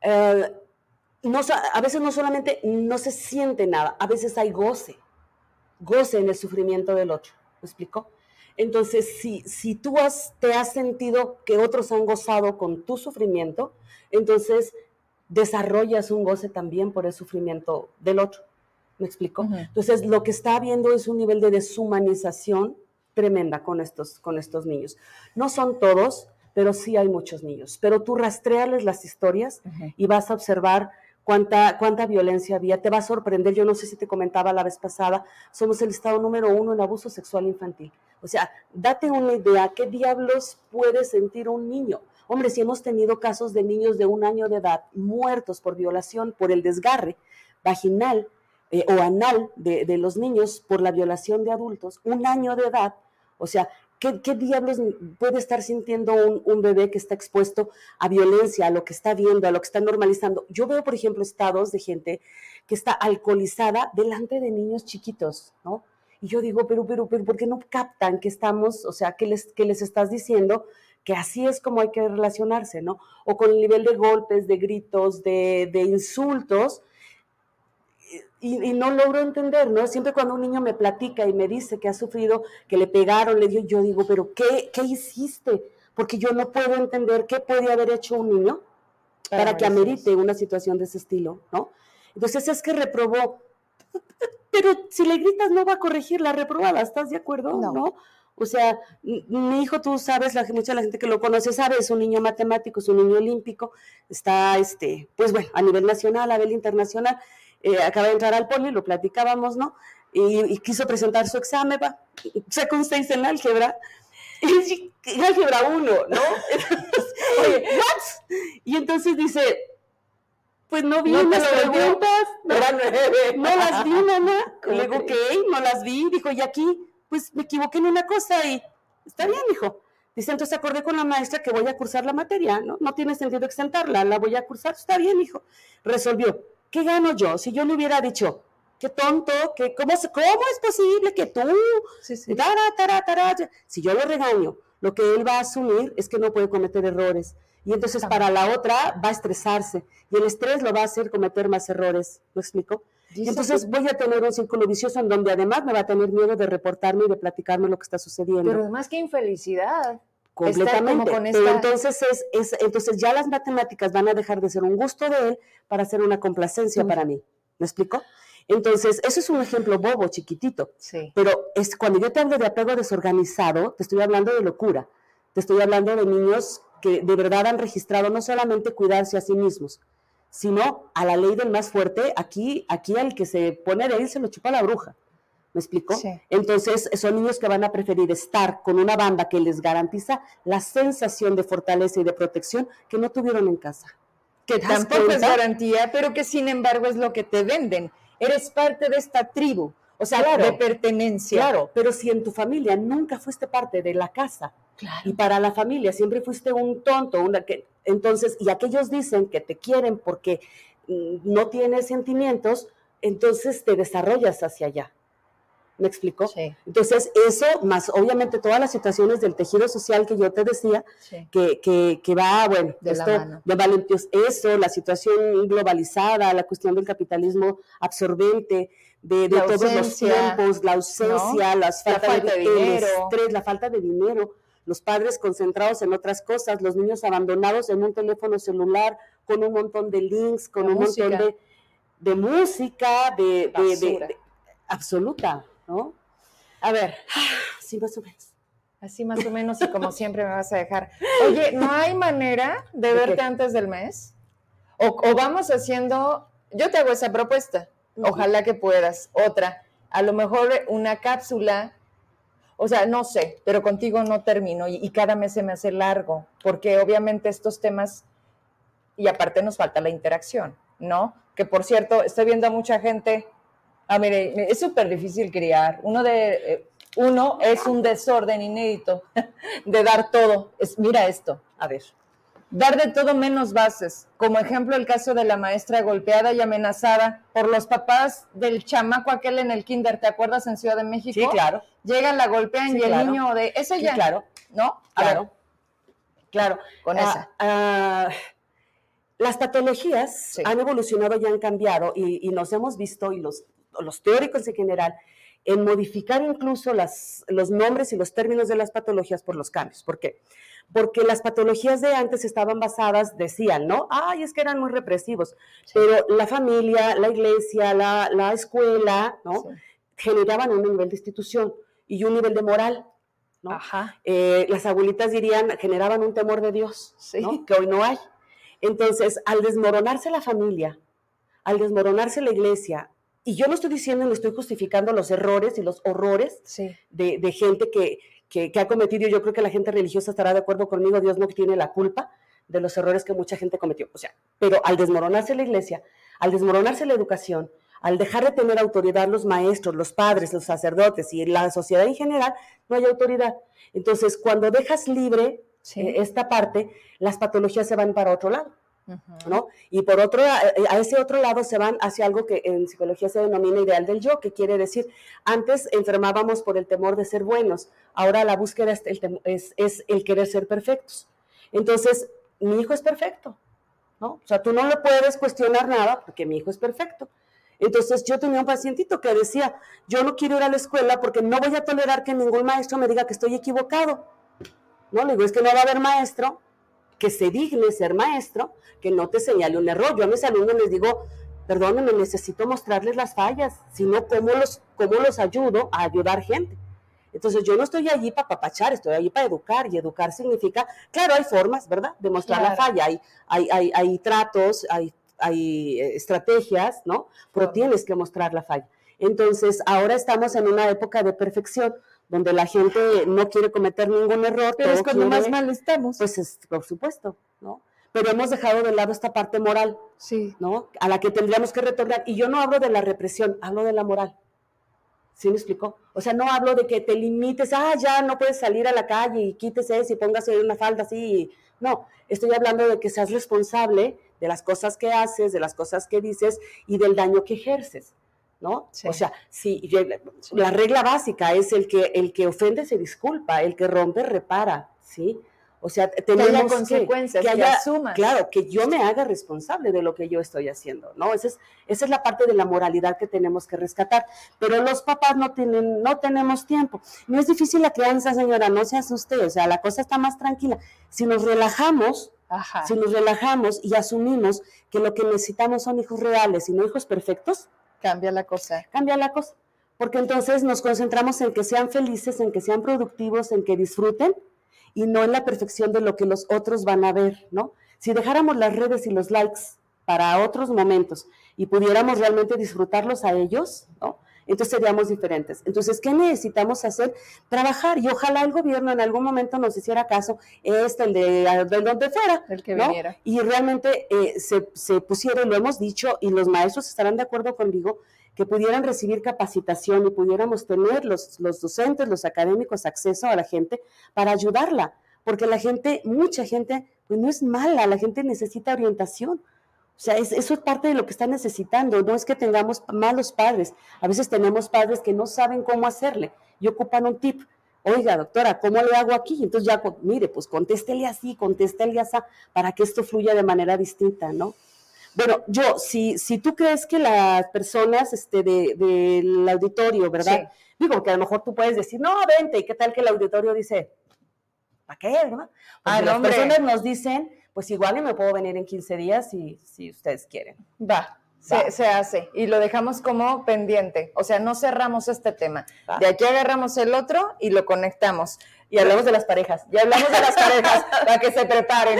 Eh, no, a veces no solamente no se siente nada, a veces hay goce, goce en el sufrimiento del otro. ¿Me explico? Entonces, si, si tú has, te has sentido que otros han gozado con tu sufrimiento, entonces desarrollas un goce también por el sufrimiento del otro. ¿Me explico? Ujú. Entonces, lo que está habiendo es un nivel de deshumanización tremenda con estos, con estos niños. No son todos, pero sí hay muchos niños. Pero tú rastreales las historias y vas a observar cuánta, cuánta violencia había. Te va a sorprender. Yo no sé si te comentaba la vez pasada, somos el estado número uno en abuso sexual infantil. O sea, date una idea, ¿qué diablos puede sentir un niño? Hombre, si hemos tenido casos de niños de un año de edad muertos por violación, por el desgarre vaginal eh, o anal de, de los niños por la violación de adultos, un año de edad, o sea, ¿qué, diablos puede estar sintiendo un, un bebé que está expuesto a violencia, a lo que está viendo, a lo que está normalizando? Yo veo, por ejemplo, estados de gente que está alcoholizada delante de niños chiquitos, ¿no? Y yo digo, pero, pero, pero, ¿por qué no captan que estamos, o sea, que les, que les estás diciendo que así es como hay que relacionarse, ¿no? O con el nivel de golpes, de gritos, de, de insultos, y, y, no logro entender, ¿no? Siempre cuando un niño me platica y me dice que ha sufrido, que le pegaron, le dio, yo digo, pero ¿qué, qué hiciste? Porque yo no puedo entender qué puede haber hecho un niño para, para que amerite una situación de ese estilo, ¿no? Entonces es que reprobó, pero si le gritas no va a corregir la reprobada, ¿estás de acuerdo? No. ¿no? O sea, mi hijo, tú sabes, la, mucha la gente que lo conoce sabe, es un niño matemático, es un niño olímpico, está, este, pues bueno, a nivel nacional, a nivel internacional, eh, acaba de entrar al poli, lo platicábamos, ¿no? Y, y quiso presentar su examen, va, sacó un 6 en álgebra, y, álgebra 1, ¿no? [LAUGHS] Oye, ¿what? Y entonces dice, pues no vi ¿No las preguntas, no, las vi, mamá. [LAUGHS] ¿Cómo Le digo, ok, no las vi. Dijo, y aquí, pues me equivoqué en una cosa y está bien, hijo. Dice, entonces acordé con la maestra que voy a cursar la materia, ¿no? No tiene sentido exentarla, la voy a cursar, está bien, hijo. Resolvió. ¿Qué gano yo? Si yo le hubiera dicho, qué tonto, que, ¿cómo, ¿cómo es posible que tú, Sí, sí. Si yo lo regaño, lo que él va a asumir es que no puede cometer errores. Y entonces para la otra va a estresarse. Y el estrés lo va a hacer cometer más errores. ¿Me explico? Y entonces voy a tener un círculo vicioso en donde además me va a tener miedo de reportarme y de platicarme lo que está sucediendo. Pero además qué infelicidad. Completamente. Pero entonces es, es- entonces ya las matemáticas van a dejar de ser un gusto de él para ser una complacencia Mm. para mí. ¿Me explico? Entonces, eso es un ejemplo bobo, chiquitito. Sí. Pero es cuando yo te hablo de apego desorganizado, te estoy hablando de locura. Te estoy hablando de niños que de verdad han registrado no solamente cuidarse a sí mismos, sino a la ley del más fuerte, aquí, aquí al que se pone de él se lo chupa la bruja. ¿Me explico? Sí. Entonces, son niños que van a preferir estar con una banda que les garantiza la sensación de fortaleza y de protección que no tuvieron en casa. que ¿Te das tampoco es garantía, pero que sin embargo es lo que te venden. Eres parte de esta tribu, o sea, Claro. de pertenencia. Claro, pero si en tu familia nunca fuiste parte de la casa y para la familia siempre fuiste un tonto, una que entonces y aquellos dicen que te quieren porque mm, no tienes sentimientos, entonces te desarrollas hacia allá. ¿Me explico? Sí, Entonces, eso, más obviamente todas las situaciones del tejido social que yo te decía, sí. que, que, que va, bueno, De la esto, mano. de valentios- eso, la situación globalizada, la cuestión del capitalismo absorbente, de, todos los tiempos, la ausencia, las La falta, falta de el dinero. estrés, la falta de dinero, los padres concentrados en otras cosas, los niños abandonados en un teléfono celular con un montón de links, con La un montón de, de música, de- absoluta, ¿no? A ver, Sí, más o menos. así más o menos y como siempre me vas a dejar. Oye, ¿no hay manera de ¿De verte qué? antes del mes? O, o vamos haciendo, yo te hago esa propuesta, ojalá que puedas. Otra, a lo mejor una cápsula, o sea, no sé, pero contigo no termino y, y cada mes se me hace largo, porque obviamente estos temas, y aparte nos falta la interacción, ¿no? Que por cierto, estoy viendo a mucha gente, ah, mire, es súper difícil criar. Uno de, eh, uno es un desorden inédito [LAUGHS] de dar todo. Es, mira esto, A ver. dar de todo menos bases. Como ejemplo, el caso de la maestra golpeada y amenazada por los papás del chamaco aquel en el kinder, ¿te acuerdas en Ciudad de México? Sí, claro. Llegan, la golpean Sí, y el claro. niño de, eso Sí, ya, claro. ¿no? Claro. Claro. con Ah, esa. ah, las patologías Sí. han evolucionado y han cambiado y, y nos hemos visto, y los, los teóricos en general, en modificar incluso las, los nombres y los términos de las patologías por los cambios. ¿Por qué? Porque las patologías de antes estaban basadas, decían, ¿no? Ay, es que eran muy represivos, pero la familia, la iglesia, la, la escuela, ¿no? Sí. Generaban un nivel de institución y un nivel de moral, ¿no? Ajá. eh, las abuelitas dirían, generaban un temor de Dios, Sí. ¿no? que hoy no hay. Entonces, al desmoronarse la familia, al desmoronarse la iglesia, y yo no estoy diciendo ni estoy justificando los errores y los horrores Sí. de, de gente que, que, que ha cometido, yo creo que la gente religiosa estará de acuerdo conmigo, Dios no tiene la culpa de los errores que mucha gente cometió. O sea, pero al desmoronarse la iglesia, al desmoronarse la educación, al dejar de tener autoridad los maestros, los padres, los sacerdotes y la sociedad en general, no hay autoridad. Entonces, cuando dejas libre Sí. eh, esta parte, las patologías se van para otro lado. ¿No? Y por otro, a, a ese otro lado se van hacia algo que en psicología se denomina ideal del yo, que quiere decir, antes enfermábamos por el temor de ser buenos, ahora la búsqueda es el, es, es el querer ser perfectos. Entonces, mi hijo es perfecto, ¿no? O sea, tú no le puedes cuestionar nada porque mi hijo es perfecto. Entonces yo tenía un pacientito que decía, yo no quiero ir a la escuela porque no voy a tolerar que ningún maestro me diga que estoy equivocado. No, le digo, es que no va a haber maestro que se digne ser maestro, que no te señale un error. Yo a mis alumnos les digo, perdónenme, necesito mostrarles las fallas, sino cómo los, cómo los ayudo a ayudar gente. Entonces yo no estoy allí para papachar, estoy allí para educar y educar significa, claro, hay formas, ¿verdad? De mostrar la falla, hay, hay, hay, hay tratos, hay, hay eh, estrategias, ¿no? Pero tienes que mostrar la falla. Entonces ahora estamos en una época de perfección donde la gente no quiere cometer ningún error. Pero es cuando más mal estamos. Pues es, por supuesto, ¿no? Pero hemos dejado de lado esta parte moral, sí. ¿no? A la que tendríamos que retornar. Y yo no hablo de la represión, hablo de la moral. ¿Sí me explicó? O sea, no hablo de que te limites, ah, ya no puedes salir a la calle y quítese eso y póngase una falda así. No, estoy hablando de que seas responsable de las cosas que haces, de las cosas que dices y del daño que ejerces, ¿no? Sí. O sea, si la regla básica es el que el que ofende se disculpa, el que rompe repara, ¿sí? O sea, tenemos haya consecuencias, que haya- asumas. Claro, que yo me haga responsable de lo que yo estoy haciendo, ¿no? Esa es, esa es la parte de la moralidad que tenemos que rescatar. Pero los papás no tienen, no tenemos tiempo. No es difícil la crianza, señora, no se asuste, o sea, la cosa está más tranquila. Si nos relajamos, Ajá. si nos relajamos y asumimos que lo que necesitamos son hijos reales y no hijos perfectos, Cambia la cosa. cambia la cosa. Porque entonces nos concentramos en que sean felices, en que sean productivos, en que disfruten y no en la perfección de lo que los otros van a ver, ¿no? Si dejáramos las redes y los likes para otros momentos y pudiéramos realmente disfrutarlos a ellos, ¿no? Entonces seríamos diferentes. Entonces, ¿qué necesitamos hacer? Trabajar y ojalá el gobierno en algún momento nos hiciera caso, este, el de, de donde fuera, El que ¿no? viniera. y realmente eh, se, se pusiera, y lo hemos dicho, y los maestros estarán de acuerdo conmigo, que pudieran recibir capacitación y pudiéramos tener los, los docentes, los académicos, acceso a la gente para ayudarla, porque la gente, mucha gente, pues no es mala, la gente necesita orientación. O sea, es- eso es parte de lo que está necesitando, no es que tengamos malos padres, a veces tenemos padres que no saben cómo hacerle y ocupan un tip. Oiga, doctora, ¿cómo le hago aquí? Entonces ya, mire, pues contéstele así, contéstele así, para que esto fluya de manera distinta, ¿no? Bueno, yo, si, si tú crees que las personas este, de- del auditorio, ¿verdad? Digo, que a lo mejor tú puedes decir, no, vente, ¿y qué tal que el auditorio dice, ¿para qué, verdad? Pues Ah, las hombre. personas nos dicen, pues igual y me puedo venir en 15 días si, si ustedes quieren. Va. Se, se hace y lo dejamos como pendiente, o sea, no cerramos este tema. Va. De aquí agarramos el otro y lo conectamos. Y hablamos de las parejas, y hablamos de las parejas [LAUGHS] para que se preparen,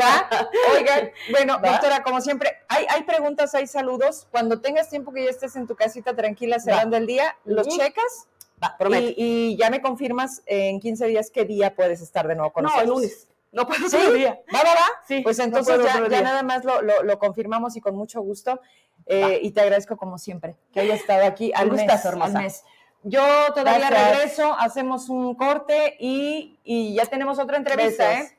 ¿va? Oigan, bueno, Va. doctora, como siempre, hay, hay preguntas, hay saludos. Cuando tengas tiempo que ya estés en tu casita tranquila cerrando el día, los checas Va, prometo. y, y ya me confirmas en 15 días qué día puedes estar de nuevo con no, nosotros. el lunes. No puedo ¿Sí? día. ¿Va, va, va? Sí, Pues entonces ya, nada más lo, lo- lo confirmamos y con mucho gusto. Eh, y te agradezco como siempre que hayas estado aquí al mes, gustazo, al mes. Yo todavía regreso, hacemos un corte y, y ya tenemos otra entrevista, Besos. ¿eh?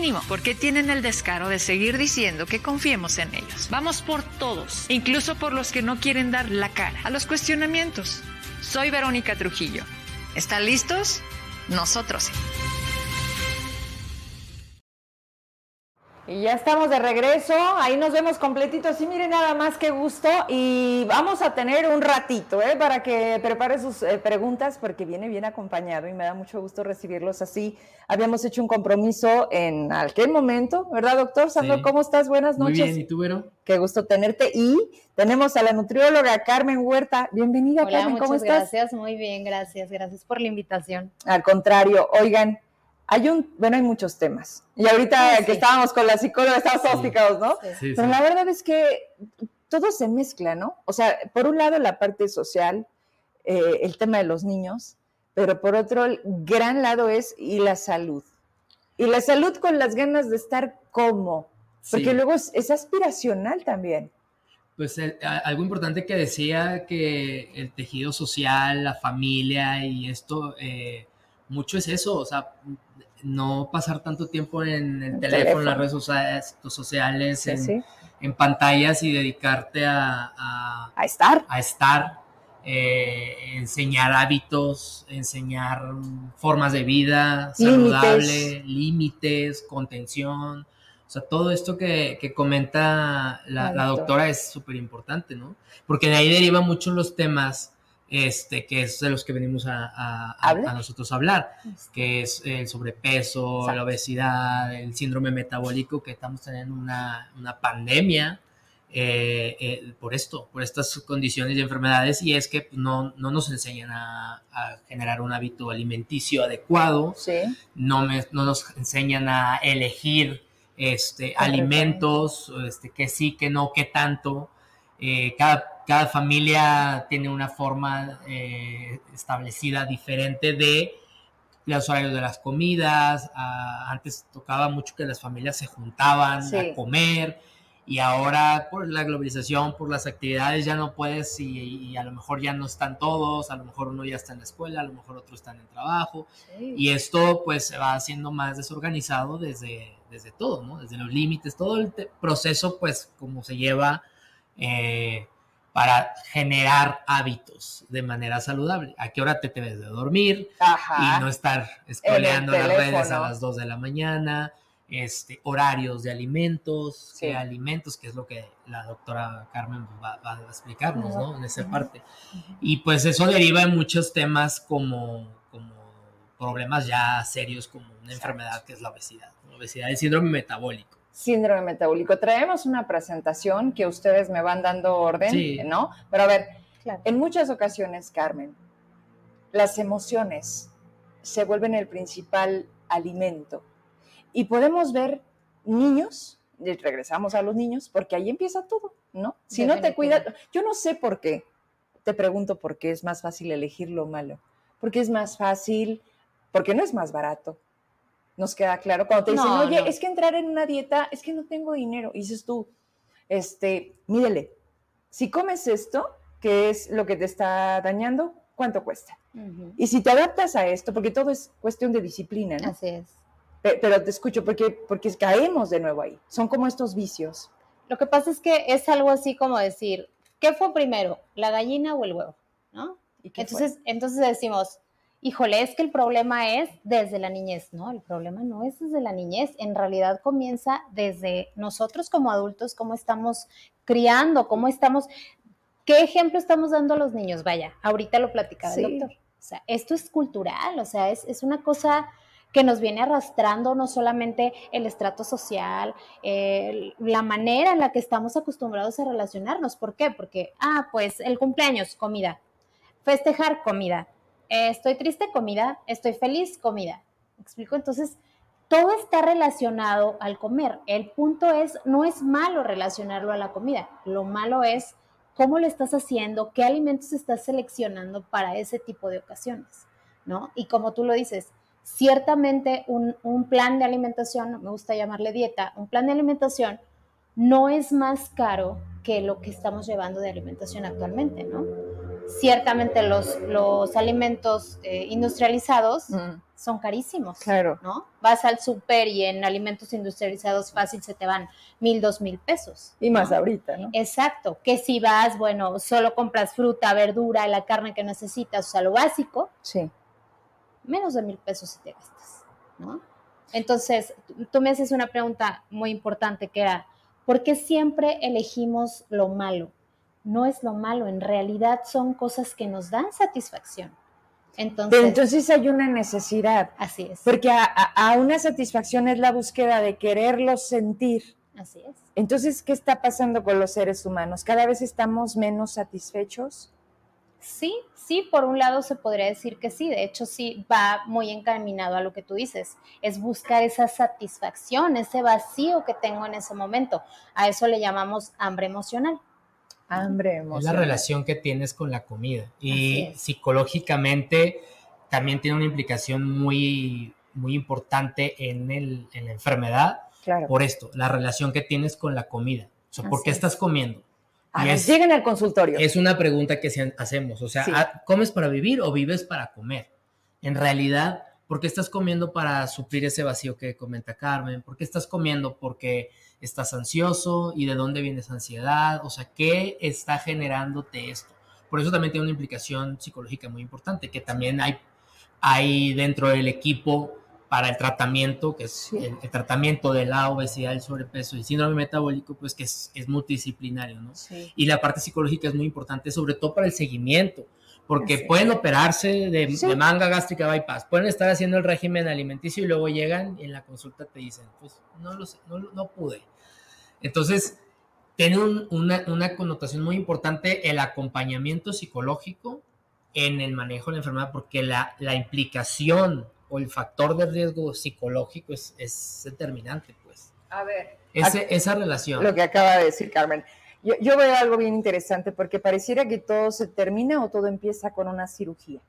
mínimo, porque tienen el descaro de seguir diciendo que confiemos en ellos. Vamos por todos, incluso por los que no quieren dar la cara a los cuestionamientos. Soy Verónica Trujillo. ¿Están listos? Nosotros sí. Y ya estamos de regreso, ahí nos vemos completitos y miren nada más qué gusto y vamos a tener un ratito ¿eh? para que prepare sus eh, preguntas porque viene bien acompañado y me da mucho gusto recibirlos así. Habíamos hecho un compromiso en aquel momento, ¿verdad doctor? Sandro, ¿cómo estás? Buenas noches. Muy bien, ¿y tú, Vero? Qué gusto tenerte y tenemos a la nutrióloga Carmen Huerta. Bienvenida Hola, Carmen, ¿cómo muchas estás? Gracias, muy bien, gracias, gracias por la invitación. Al contrario, oigan, hay un, bueno, hay muchos temas. Y ahorita Sí, que sí. estábamos con la psicóloga, estábamos picados, ¿no? Pero sí. la verdad es que todo se mezcla, ¿no? O sea, por un lado la parte social, eh, el tema de los niños, pero por otro el gran lado es y la salud. Y la salud con las ganas de estar como, porque Sí. luego es, es aspiracional también. Pues a- algo importante que decía que el tejido social, la familia y esto, eh, mucho es eso, o sea, no pasar tanto tiempo en el El teléfono, en las teléfono. redes sociales, sociales Sí, en, sí. en pantallas y dedicarte a, a- A estar. a estar, eh, enseñar hábitos, enseñar formas de vida saludable, límites, contención. O sea, todo esto que, que comenta la, doctora. es súper importante, ¿no? Porque de ahí derivan muchos los temas este, que es de los que venimos a, a- a- ¿Habla? a nosotros a hablar, que es el sobrepeso, Exacto. la obesidad, el síndrome metabólico, que estamos teniendo una, una pandemia eh, eh, por esto, por estas condiciones y enfermedades, y es que no, no nos enseñan a, generar un hábito alimenticio adecuado, Sí. no, me- no nos enseñan a elegir este, alimentos, este, que sí, que no, que tanto. Eh, cada, cada familia tiene una forma eh, establecida diferente de los horarios de las comidas. Ah, antes tocaba mucho que las familias se juntaban Sí. a comer y ahora por la globalización, por las actividades ya no puedes y, y a lo mejor ya no están todos, a lo mejor uno ya está en la escuela, a lo mejor otro está en el trabajo. Y esto pues se va haciendo más desorganizado desde, desde todo, ¿no? Desde los límites, todo el proceso pues como se lleva eh, para generar hábitos de manera saludable. ¿A qué hora te debes de dormir? Ajá. Y no estar scrolleando las redes a las 2 de la mañana, este, horarios de alimentos, Sí. qué alimentos, que es lo que la doctora Carmen va, va a explicarnos, ¿no? En esa parte. Y pues eso deriva en muchos temas como, como problemas ya serios como una enfermedad que es la obesidad, obesidad y síndrome metabólico. Síndrome metabólico. Traemos una presentación que ustedes me van dando orden, Sí. ¿no? Pero a ver, Claro. en muchas ocasiones, Carmen, las emociones se vuelven el principal alimento. Y podemos ver niños, y regresamos a los niños, porque ahí empieza todo, ¿no? Si no te cuidas, yo no sé por qué, te pregunto por qué es más fácil elegir lo malo. Porque es más fácil, porque no es más barato. Nos queda claro cuando te dicen, No, oye, no. es que entrar en una dieta, es que no tengo dinero. Y dices tú, este, mídele, si comes esto, que es lo que te está dañando, ¿cuánto cuesta? Y si te adaptas a esto, porque todo es cuestión de disciplina, ¿no? Así es. Pe- Pero te escucho, porque, porque caemos de nuevo ahí. Son como estos vicios. Lo que pasa es que es algo así como decir, ¿qué fue primero, la gallina o el huevo? ¿No? ¿Y qué fue? Entonces, entonces decimos, híjole, es que el problema es desde la niñez, ¿no? El problema no es desde la niñez, en realidad comienza desde nosotros como adultos, cómo estamos criando, cómo estamos, qué ejemplo estamos dando a los niños. Vaya, ahorita lo platicaba Sí. el doctor. O sea, esto es cultural, o sea, es, es una cosa que nos viene arrastrando no solamente el estrato social, la manera en la que estamos acostumbrados a relacionarnos. ¿Por qué? Porque, ah, pues el cumpleaños, comida. Festejar, comida. Estoy triste, comida. Estoy feliz, comida. ¿Me explico? Entonces, todo está relacionado al comer. El punto es, no es malo relacionarlo a la comida, lo malo es cómo lo estás haciendo, qué alimentos estás seleccionando para ese tipo de ocasiones, ¿no? Y como tú lo dices, ciertamente un plan de alimentación, me gusta llamarle dieta, un plan de alimentación no es más caro que lo que estamos llevando de alimentación actualmente, ¿no? Ciertamente los, los alimentos eh, industrializados Mm, son carísimos, claro. ¿no? Vas al súper y en alimentos industrializados fácil se te van mil, dos mil pesos. Y más ¿no? ahorita, ¿no? Exacto, que si vas, bueno, solo compras fruta, verdura, la carne que necesitas, o sea, lo básico, Sí. menos de mil pesos si te gastas, ¿no? Entonces, tú- tú me haces una pregunta muy importante que era, ¿por qué siempre elegimos lo malo? No es lo malo, en realidad son cosas que nos dan satisfacción. Entonces, Pero entonces hay una necesidad, así es, porque a, a- a una satisfacción es la búsqueda de quererlo sentir. así es. Entonces, ¿qué está pasando con los seres humanos? ¿Cada vez estamos menos satisfechos? Sí, sí, por un lado se podría decir que sí, de hecho sí va muy encaminado a lo que tú dices, es buscar esa satisfacción, ese vacío que tengo en ese momento. A eso le llamamos hambre emocional. Hambre, Es la relación que tienes con la comida. Y psicológicamente también tiene una implicación muy, muy importante en, el, en la enfermedad Claro. por esto, la relación que tienes con la comida. O sea, ¿por qué es. estás comiendo? A ver, es- lleguen al consultorio. Es una pregunta que hacemos. O sea, Sí. ¿ah, ¿comes para vivir o vives para comer? En realidad, ¿por qué estás comiendo para suplir ese vacío que comenta Carmen? ¿Por qué estás comiendo porque estás ansioso? ¿Y de dónde viene esa ansiedad? O sea, ¿qué está generándote esto? Por eso también tiene una implicación psicológica muy importante, que también hay, hay dentro del equipo para el tratamiento, que es Sí. el, el tratamiento de la obesidad, el sobrepeso y síndrome metabólico, pues que es, es multidisciplinario, ¿no? Sí. Y la parte psicológica es muy importante, sobre todo para el seguimiento, porque es. pueden operarse de, Sí. de manga gástrica bypass, pueden estar haciendo el régimen alimenticio y luego llegan y en la consulta te dicen, pues no lo sé, no, no pude. Entonces, tiene un- una, una connotación muy importante el acompañamiento psicológico en el manejo de la enfermedad, porque la, la implicación o el factor de riesgo psicológico es, es determinante, pues. A ver, Ese- esa relación. lo que acaba de decir Carmen. Yo, veo algo bien interesante porque pareciera que todo se termina o todo empieza con una cirugía.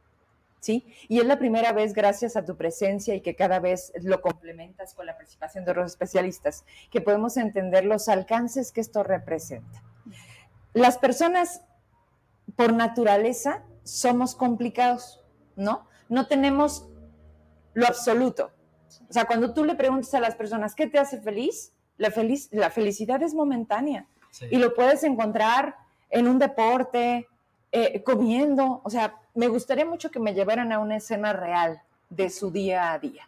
¿Sí? Y es la primera vez, gracias a tu presencia y que cada vez lo complementas con la participación de los especialistas, que podemos entender los alcances que esto representa. Las personas, por naturaleza, somos complicados, ¿no? No tenemos lo absoluto. O sea, cuando tú le preguntas a las personas, ¿qué te hace feliz, la felicidad es momentánea Sí. y lo puedes encontrar en un deporte, eh, comiendo. O sea, me gustaría mucho que me llevaran a una escena real de su día a día.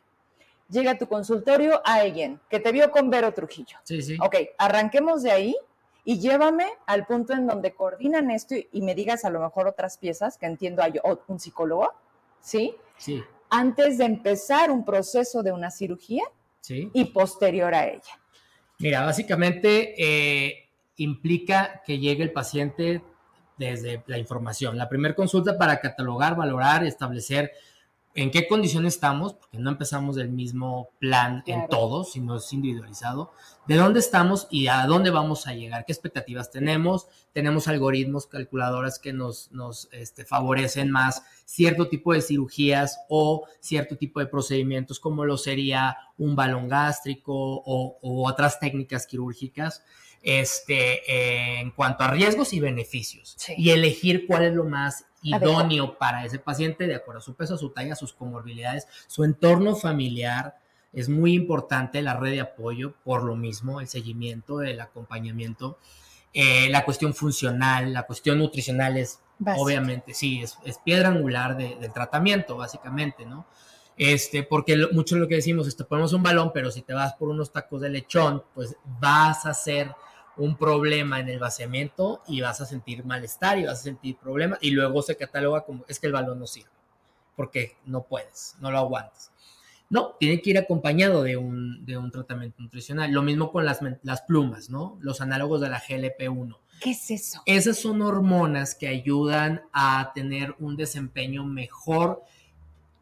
Llega a tu consultorio alguien que te vio con Vero Trujillo. Sí, sí. Ok, arranquemos de ahí y llévame al punto en donde coordinan esto y, y me digas a lo mejor otras piezas que entiendo hay un psicólogo, ¿sí? Sí, Antes de empezar un proceso de una cirugía sí. y posterior a ella. Mira, básicamente eh, implica que llegue el paciente desde la información. La primera consulta para catalogar, valorar, establecer en qué condición estamos, porque no empezamos del mismo plan en todos, sino es individualizado, de dónde estamos y a dónde vamos a llegar, qué expectativas tenemos, tenemos algoritmos, calculadoras que nos, nos este, favorecen más cierto tipo de cirugías o cierto tipo de procedimientos, como lo sería un balón gástrico o, o otras técnicas quirúrgicas, este, eh, en cuanto a riesgos y beneficios, Sí. y elegir cuál es lo más idóneo para ese paciente de acuerdo a su peso, su talla, sus comorbilidades, su entorno familiar. Es muy importante la red de apoyo, por lo mismo, el seguimiento, el acompañamiento, eh, la cuestión funcional, la cuestión nutricional es Básico. obviamente, sí, es, es piedra angular de- del tratamiento, básicamente, ¿no? Este, porque lo- mucho lo que decimos es te ponemos un balón, pero si te vas por unos tacos de lechón, pues vas a hacer un problema en el vaciamiento y vas a sentir malestar y vas a sentir problemas y luego se cataloga como es que el balón no sirve, porque no puedes, no lo aguantas. No, tiene que ir acompañado de un, de un tratamiento nutricional. Lo mismo con las, las plumas, ¿no? Los análogos de la GLP-1. ¿Qué es eso? Esas son hormonas que ayudan a tener un desempeño mejor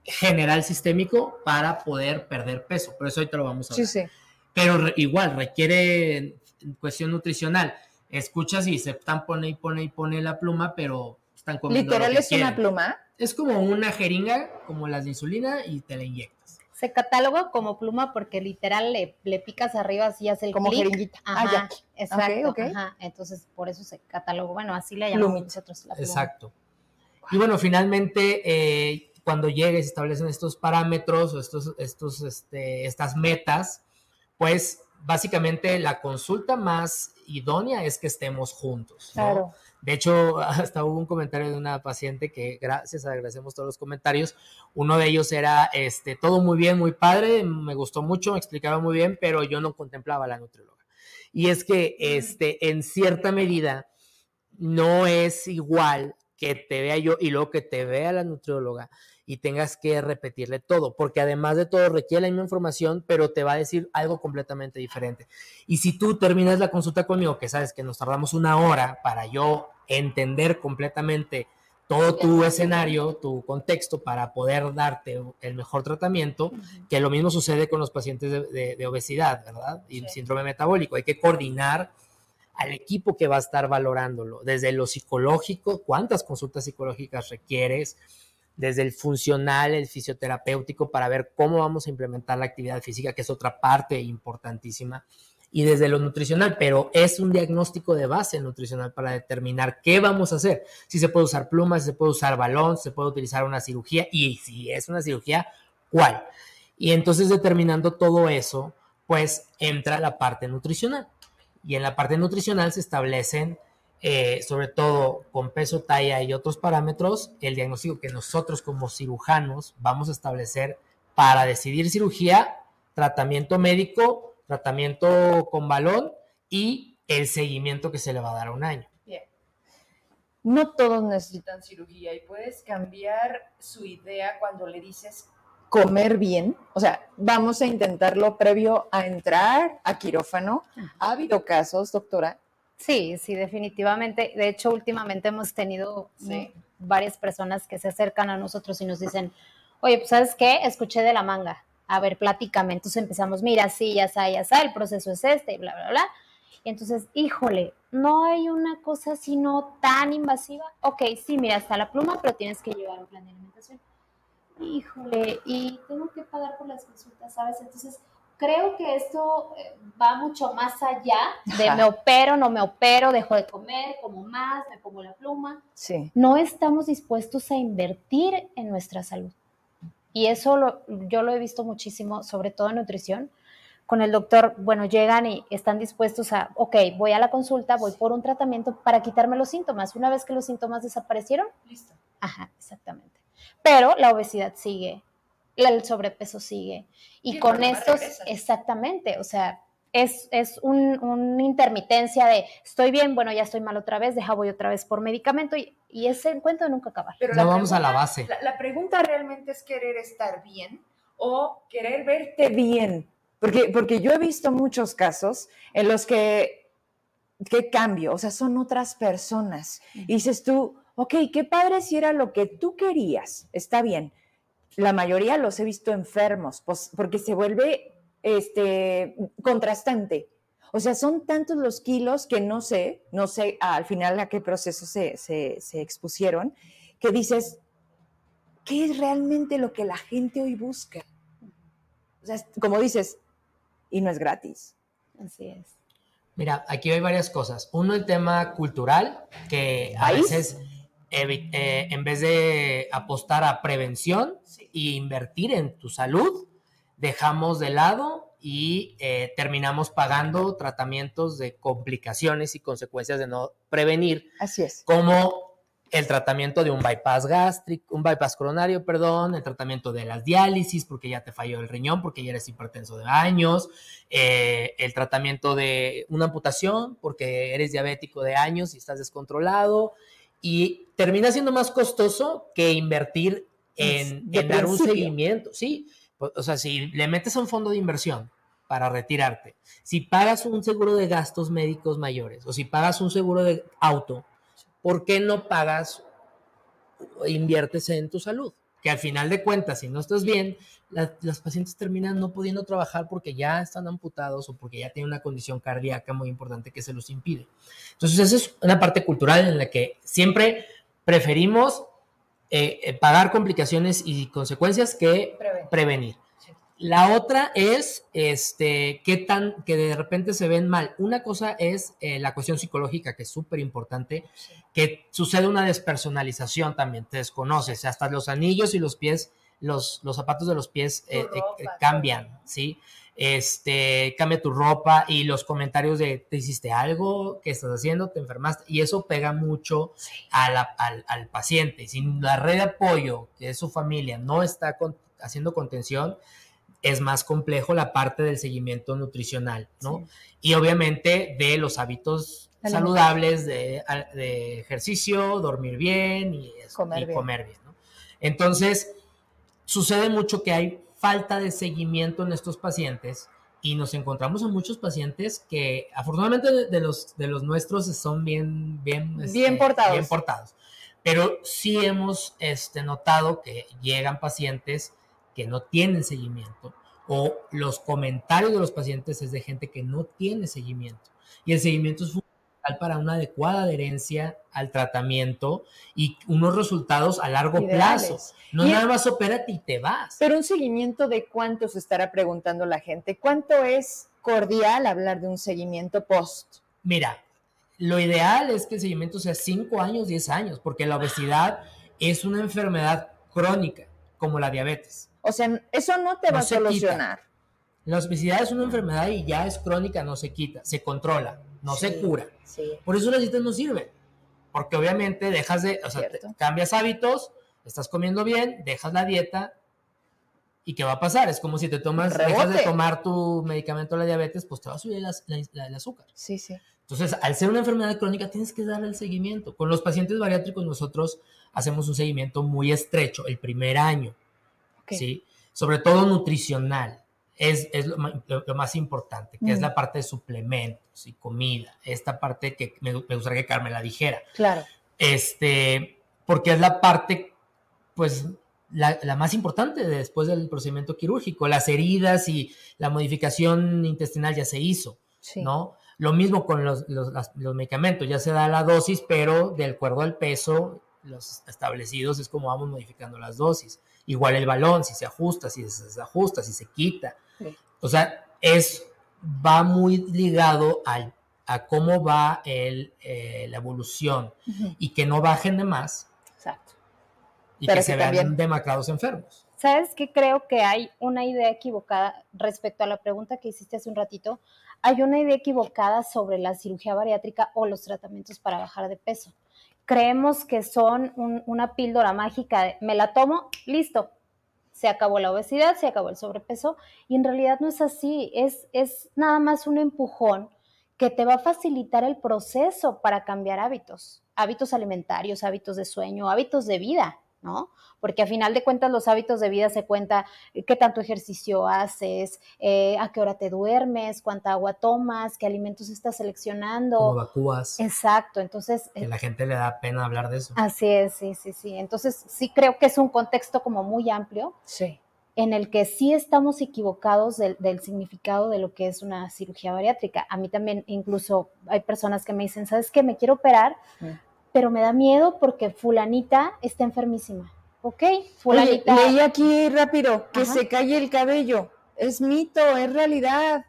general sistémico para poder perder peso. Por eso hoy te lo vamos a ver. Sí, sí. Pero igual requiere cuestión nutricional. Escuchas y se están pone y pone y pone la pluma, pero están comiendo Literal lo que es una pluma. Es como una jeringa, como las de insulina, y te la inyectas. Se cataloga como pluma porque literal le, le picas arriba así hace el Como clic. jeringuita. Ah, Ajá, ya. exacto. Ajá. Entonces, por eso se catalogó. Bueno, así le llamamos nosotros la pluma. Exacto. Y bueno, finalmente, eh, cuando llegues, establecen estos parámetros o estos, estos, este, estas metas, pues básicamente la consulta más idónea es que estemos juntos. ¿no? Claro. De hecho, [LAUGHS] hasta hubo un comentario de una paciente que gracias, agradecemos todos los comentarios. Uno de ellos era, este, todo muy bien, muy padre, me gustó mucho, me explicaba muy bien, pero yo no contemplaba a la nutrióloga. Y es que, este, en cierta medida, no es igual que te vea yo y luego que te vea la nutrióloga y tengas que repetirle todo, porque además de todo requiere la misma información, pero te va a decir algo completamente diferente. Y si tú terminas la consulta conmigo, que sabes que nos tardamos una hora para yo entender completamente todo tu escenario, tu contexto, para poder darte el mejor tratamiento, que lo mismo sucede con los pacientes de, de- de obesidad, ¿verdad? Y síndrome metabólico. Hay que coordinar al equipo que va a estar valorándolo, desde lo psicológico, cuántas consultas psicológicas requieres, desde el funcional, el fisioterapéutico, para ver cómo vamos a implementar la actividad física, que es otra parte importantísima, y desde lo nutricional, pero es un diagnóstico de base nutricional para determinar qué vamos a hacer, si se puede usar plumas, si se puede usar balón, si se puede utilizar una cirugía, y si es una cirugía, ¿cuál? Y entonces determinando todo eso, pues entra la parte nutricional. Y en la parte nutricional se establecen, eh, sobre todo con peso, talla y otros parámetros, el diagnóstico que nosotros como cirujanos vamos a establecer para decidir cirugía, tratamiento médico, tratamiento con balón y el seguimiento que se le va a dar a un año. No todos necesitan cirugía y puedes cambiar su idea cuando le dices comer bien. O sea, vamos a intentarlo previo a entrar a quirófano. Ha habido casos, doctora. Sí, sí, definitivamente. De hecho, últimamente hemos tenido Sí. varias personas que se acercan a nosotros y nos dicen, oye, pues ¿sabes qué? Escuché de la manga. A ver, platícame. Entonces empezamos, mira, sí, ya está, ya está, el proceso es este, y bla, bla, bla. Y entonces, híjole, no hay una cosa así no tan invasiva. Ok, sí, mira, está la pluma, pero tienes que llevar un plan de alimentación. Híjole, y tengo que pagar por las consultas, ¿sabes? Entonces, creo que esto eh, va mucho más allá de Ajá. me opero, no me opero, dejo de comer, como más, me pongo la pluma. Sí. No estamos dispuestos a invertir en nuestra salud. Y eso lo- yo lo he visto muchísimo, sobre todo en nutrición. Con el doctor, bueno, llegan y están dispuestos a, ok, voy a la consulta, voy por un tratamiento para quitarme los síntomas. Una vez que los síntomas desaparecieron, Listo. Ajá, exactamente. Pero la obesidad sigue, el sobrepeso sigue. Y con estos, regresa. exactamente, o sea, es, es un- una intermitencia de estoy bien, bueno, ya estoy mal otra vez, deja voy otra vez por medicamento y, y ese encuentro nunca acabar. Pero No vamos a la base. La, la pregunta realmente es querer estar bien o querer verte bien. Porque, porque yo he visto muchos casos en los que, ¿qué cambio? O sea, son otras personas. Y dices tú, ok, qué padre si era lo que tú querías, está bien. La mayoría los he visto enfermos, pues, porque se vuelve este, contrastante. O sea, son tantos los kilos que no sé, no sé al final a qué proceso se, se, se expusieron, que dices, ¿qué es realmente lo que la gente hoy busca? O sea, como dices, y no es gratis. Así es. Mira, aquí hay varias cosas. Uno, el tema cultural, que a ¿País? veces eh, en vez de apostar a prevención e invertir en tu salud, dejamos de lado y eh, terminamos pagando tratamientos de complicaciones y consecuencias de no prevenir, Así es. como el tratamiento de un bypass gástrico, un bypass coronario, perdón, el tratamiento de las diálisis porque ya te falló el riñón, porque ya eres hipertenso de años, eh, el tratamiento de una amputación porque eres diabético de años y estás descontrolado y termina siendo más costoso que invertir en, dar un seguimiento, sí, pues, o sea, si le metes a un fondo de inversión para retirarte, si pagas un seguro de gastos médicos mayores o si pagas un seguro de auto, ¿por qué no pagas o inviertes en tu salud? que al final de cuentas, si no estás bien, las pacientes terminan no pudiendo trabajar porque ya están amputados o porque ya tienen una condición cardíaca muy importante que se los impide. Entonces, esa es una parte cultural en la que siempre preferimos eh, eh, pagar complicaciones y consecuencias que prevenir. La otra es este, qué tan que de repente se ven mal. Una cosa es eh, la cuestión psicológica, que es súper importante, que sucede una despersonalización también, te desconoces, hasta los anillos y los pies, los, los zapatos de los pies eh, cambian, ¿sí? Este, cambia tu ropa y los comentarios de te hiciste algo, qué estás haciendo, te enfermaste, y eso pega mucho al, al, paciente. Si la red de apoyo, que es su familia, no está haciendo contención, es más complejo la parte del seguimiento nutricional, ¿no? Y obviamente de los hábitos saludables de, ejercicio, dormir bien y, comer, bien. ¿no? Entonces, sucede mucho que hay falta de seguimiento en estos pacientes y nos encontramos a muchos pacientes que afortunadamente de, los, de los nuestros son bien, bien, bien, este, portados. bien portados. Pero sí hemos este, notado que llegan pacientes que no tienen seguimiento o los comentarios de los pacientes es de gente que no tiene seguimiento. Y el seguimiento es fundamental para una adecuada adherencia al tratamiento y unos resultados a largo plazo. No nada más opérate y te vas. Pero un seguimiento de cuánto se estará preguntando la gente. ¿Cuánto es cordial hablar de un seguimiento post? Mira, lo ideal es que el seguimiento sea 5 años, 10 años, porque la obesidad es una enfermedad crónica, como la diabetes. O sea, eso no te va a solucionar. La obesidad es una enfermedad y ya es crónica, no se quita, se controla, no se cura. Por eso las dietas no sirven. Porque obviamente dejas de, o sea, cambias hábitos, estás comiendo bien, dejas la dieta ¿Y qué va a pasar? Es como si te tomas, dejas de tomar tu medicamento de la diabetes, pues te va a subir el azúcar. Sí, sí. Entonces, al ser una enfermedad crónica, tienes que darle el seguimiento. Con los pacientes bariátricos, nosotros hacemos un seguimiento muy estrecho el primer año. ¿sí? Sobre todo nutricional. Es, lo, más importante, que es la parte de suplementos y comida. Esta parte que me, gustaría que Carmen la dijera. Claro. Este, porque es la parte, pues, la, más importante después del procedimiento quirúrgico. Las heridas y la modificación intestinal ya se hizo, ¿no? Lo mismo con los, los, los, medicamentos, ya se da la dosis, pero de acuerdo al peso, los establecidos es como vamos modificando las dosis. Igual el balón, si se ajusta, si se desajusta, si se quita. O sea, es, va muy ligado al, a cómo va el, eh, la evolución y que no bajen de más. Exacto. Y que, se vean demacrados enfermos. ¿Sabes qué? Creo que hay una idea equivocada respecto a la pregunta que hiciste hace un ratito. Hay una idea equivocada sobre la cirugía bariátrica o los tratamientos para bajar de peso creemos que son una píldora mágica de me la tomo, listo, se acabó la obesidad, se acabó el sobrepeso, y en realidad no es así, es, es nada más un empujón que te va a facilitar el proceso para cambiar hábitos, hábitos alimentarios, hábitos de sueño, hábitos de vida. ¿No? Porque a final de cuentas los hábitos de vida se cuenta eh, qué tanto ejercicio haces, eh, a qué hora te duermes, cuánta agua tomas, qué alimentos estás seleccionando. Cómo vacúas. Exacto, entonces... Que a la gente le da pena hablar de eso. Así es, sí, sí, sí. Entonces sí creo que es un contexto como muy amplio. Sí. En el que sí estamos equivocados del, significado de lo que es una cirugía bariátrica. A mí también incluso hay personas que me dicen, ¿sabes qué? Me quiero operar, mm pero me da miedo porque fulanita está enfermísima. ¿Ok? Fulanita. leí aquí rápido que se cae el cabello. Es mito, es realidad.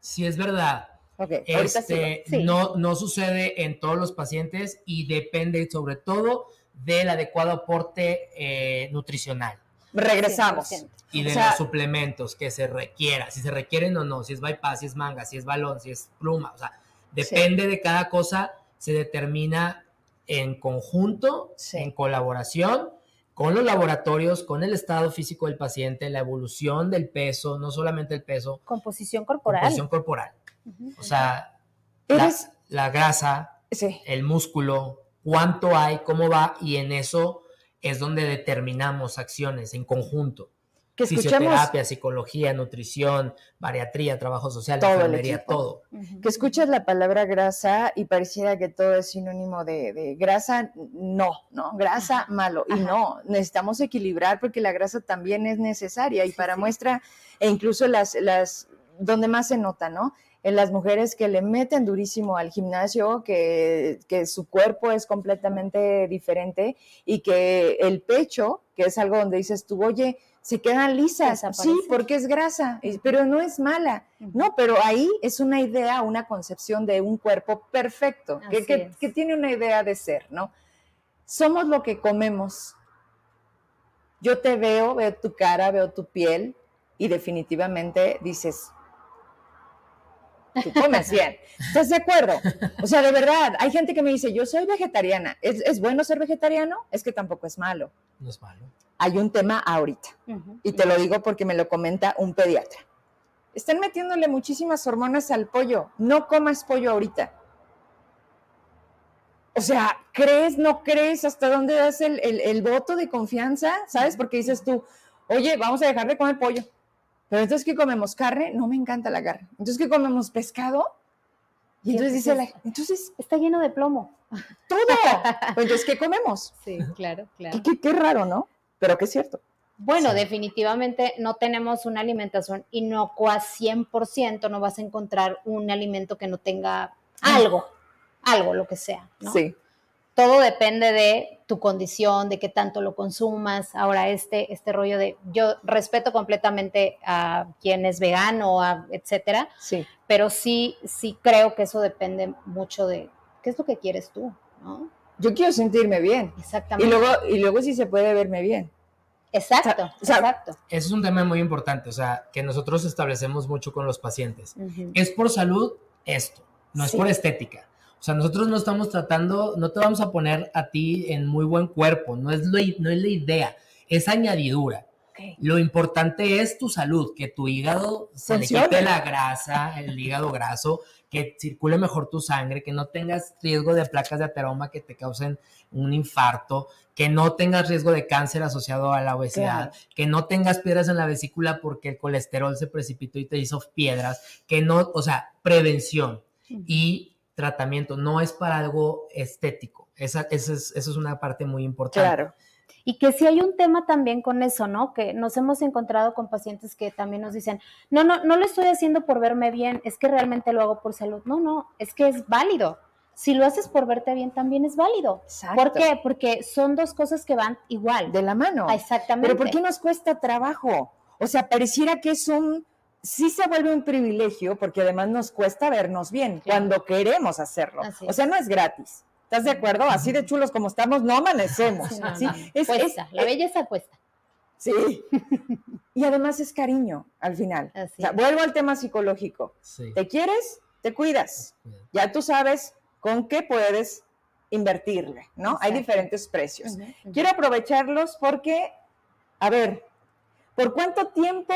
Sí, es verdad. Okay, este, no, no sucede en todos los pacientes y depende sobre todo del adecuado aporte eh, nutricional. Regresamos. Y de los suplementos que se requiera, si se requieren o no, si es bypass, si es manga, si es balón, si es pluma, o sea, depende de cada cosa, se determina en conjunto, en colaboración con los laboratorios, con el estado físico del paciente, la evolución del peso, no solamente el peso. Composición corporal. Composición corporal. O sea, la, grasa, el músculo, cuánto hay, cómo va, y en eso es donde determinamos acciones en conjunto. Que escuchemos fisioterapia, psicología, nutrición, bariatría, trabajo social, Todo el enfermería, equipo. todo. que escuchas la palabra grasa y pareciera que todo es sinónimo de, de grasa, no, ¿no? Grasa, malo. Y no, necesitamos equilibrar porque la grasa también es necesaria. Y para muestra, e incluso las, las, donde más se nota, ¿no? En las mujeres que le meten durísimo al gimnasio, que, que su cuerpo es completamente diferente y que el pecho, que es algo donde dices tú, oye, se quedan lisas, sí, porque es grasa, pero no es mala. No, pero ahí es una idea, una concepción de un cuerpo perfecto, que, tiene una idea de ser, ¿no? Somos lo que comemos. Yo te veo, veo tu cara, veo tu piel y definitivamente dices, tú comes bien. [LAUGHS] ¿Estás de acuerdo? O sea, de verdad, hay gente que me dice, yo soy vegetariana. ¿Es, es bueno ser vegetariano? Es que tampoco es malo. No es malo. Hay un tema ahorita. Y te lo digo porque me lo comenta un pediatra. Están metiéndole muchísimas hormonas al pollo. No comas pollo ahorita. O sea, ¿crees, no crees? ¿Hasta dónde das el, el- el voto de confianza? ¿Sabes? Porque dices tú, oye, vamos a dejar de comer pollo. Pero entonces, ¿qué comemos? ¿Carne? No me encanta la carne. Entonces, ¿qué comemos? ¿Pescado? Y entonces dice la entonces- entonces, Está lleno de plomo. [LAUGHS] todo. Entonces, ¿qué comemos? Sí, claro, claro. Qué, qué- qué raro, ¿no? Pero que es cierto. Bueno, Sí. definitivamente no tenemos una alimentación inocua 100%, no vas a encontrar un alimento que no tenga algo, algo, lo que sea, ¿no? Sí. Todo depende de tu condición, de qué tanto lo consumas. Ahora, este, este rollo de, yo respeto completamente a quien es vegano, a, etcétera, Sí. pero sí, sí creo que eso depende mucho de qué es lo que quieres tú, ¿no? Yo quiero sentirme bien. Y Exactamente. luego, y luego si se puede verme bien. exacto, o sea, exacto. Ese es un tema muy importante, o sea, que nosotros establecemos mucho con los pacientes. Es por salud esto, no es Sí. por estética. O sea, nosotros no estamos tratando, no te vamos a poner a ti en muy buen cuerpo, no es, lo, no es la idea, es añadidura. Lo importante es tu salud, que tu hígado se le quite la grasa, el hígado graso, que circule mejor tu sangre, que no tengas riesgo de placas de ateroma que te causen un infarto, que no tengas riesgo de cáncer asociado a la obesidad, Claro. que no tengas piedras en la vesícula porque el colesterol se precipitó y te hizo piedras, que no, o sea, prevención y tratamiento, no es para algo estético. Esa, esa es, esa es una parte muy importante. Claro. Y que sí hay un tema también con eso, ¿no? Que nos hemos encontrado con pacientes que también nos dicen, no, no, no lo estoy haciendo por verme bien, es que realmente lo hago por salud. No, no, es que es válido. Si lo haces por verte bien, también es válido. Exacto. ¿Por qué? Porque son dos cosas que van igual. De la mano. Exactamente. Pero ¿por qué nos cuesta trabajo? O sea, pareciera que es un, sí se vuelve un privilegio porque además nos cuesta vernos bien Claro. cuando queremos hacerlo. Así O sea, no es gratis. ¿Estás de acuerdo? Así de chulos como estamos, no amanecemos. Sí, no, ¿sí? no, no. Es- cuesta, es- la belleza cuesta. Sí. y además es cariño al final. Así O sea, es. vuelvo al tema psicológico. Sí. ¿Te quieres? Te cuidas. Ya tú sabes con qué puedes invertirle, ¿no? Hay diferentes precios. Quiero aprovecharlos porque, a ver, ¿por cuánto tiempo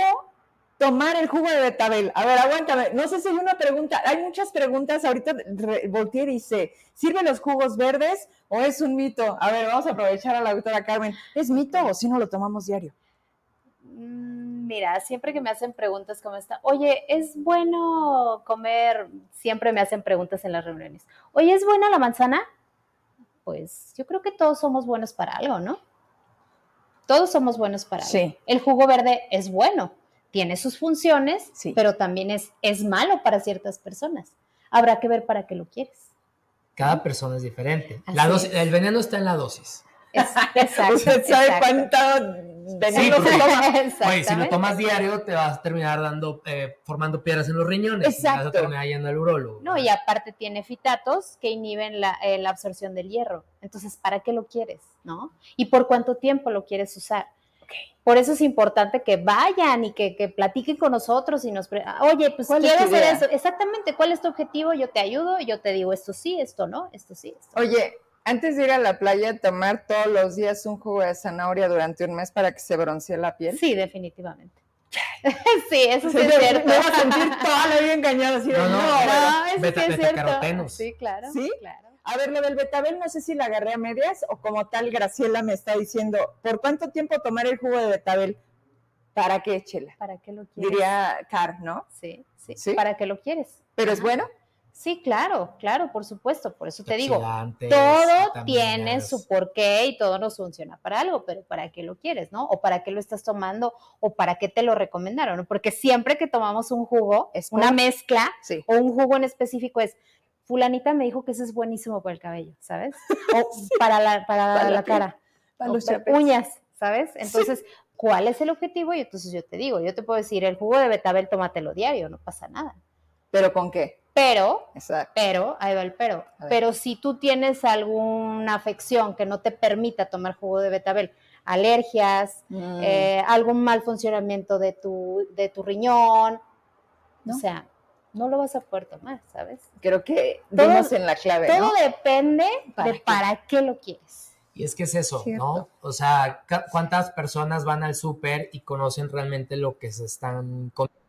tomar el jugo de betabel? A ver, aguántame. No sé si hay una pregunta. Hay muchas preguntas. Ahorita y dice, ¿sirven los jugos verdes o es un mito? A ver, vamos a aprovechar a la doctora Carmen. ¿Es mito o si no lo tomamos diario? Mm, Mira, siempre que me hacen preguntas como esta, oye, ¿es bueno comer? Siempre me hacen preguntas en las reuniones. Oye, ¿es buena la manzana? Pues yo creo que todos somos buenos para algo, ¿no? Todos somos buenos para algo. Sí. El jugo verde es bueno, tiene sus funciones, Sí. pero también es, es malo para ciertas personas. Habrá que ver para qué lo quieres. Cada persona es diferente. La dosis- es. el veneno está en la dosis. Es- [LAUGHS] exacto, ¿Usted sabe exacto. cuánto Sí, veneno porque- se toma? [LAUGHS] Oye, si lo tomas diario, te vas a terminar dando, eh, formando piedras en los riñones. y Vas Exacto. a terminar yendo al urólogo. No, y aparte tiene fitatos que inhiben la, eh, la absorción del hierro. Entonces, ¿para qué lo quieres? ¿No? ¿Y por cuánto tiempo lo quieres usar? Por eso es importante que vayan y que, que platiquen con nosotros y nos... pre- Oye, pues ¿Cuál es quiero hacer eso. Exactamente, ¿cuál es tu objetivo? Yo te ayudo, yo te digo esto sí, esto no, esto sí, esto. Oye, antes de ir a la playa, tomar todos los días un jugo de zanahoria durante un mes para que se broncee la piel. Sí, definitivamente. [LAUGHS] sí, eso sí Sí, es cierto. Me voy a sentir toda la vida engañada así de No, no, no, No, eso sí es cierto. Sí, claro. ¿Sí? claro. A ver, lo del betabel, no sé si la agarré a medias o como tal Graciela me está diciendo, ¿por cuánto tiempo tomar el jugo de betabel? ¿Para qué, Chela? ¿Para qué lo quieres? Diría Car, ¿no? Sí, sí, ¿Sí? ¿Para qué lo quieres? ¿Pero es bueno? Sí, claro, claro, por supuesto. Por eso te digo, todo tiene su porqué y todo nos funciona para algo, pero ¿para qué lo quieres, no? O para qué lo estás tomando o para qué te lo recomendaron, ¿no? Porque siempre que tomamos un jugo, Es una mezcla Sí. o un jugo en específico es fulanita me dijo que eso es buenísimo para el cabello, ¿sabes? [LAUGHS] O para la, para Para la cara, Para o los para uñas, ¿sabes? Entonces, ¿cuál es el objetivo? Y entonces yo te digo, yo te puedo decir, el jugo de betabel tómatelo diario, no pasa nada. ¿Pero con qué? Pero Exacto. pero, ahí va el pero. Pero si tú tienes alguna afección que no te permita tomar jugo de betabel, alergias, Mm. eh, algún mal funcionamiento de tu, de tu riñón, ¿No? o sea, no lo vas a poder tomar, ¿sabes? Creo que todo- dimos en la clave, Todo ¿no? depende ¿Para de qué? para qué lo quieres. Y es que es eso, Cierto. ¿no? O sea, ¿cuántas personas van al súper y conocen realmente lo que se están comiendo?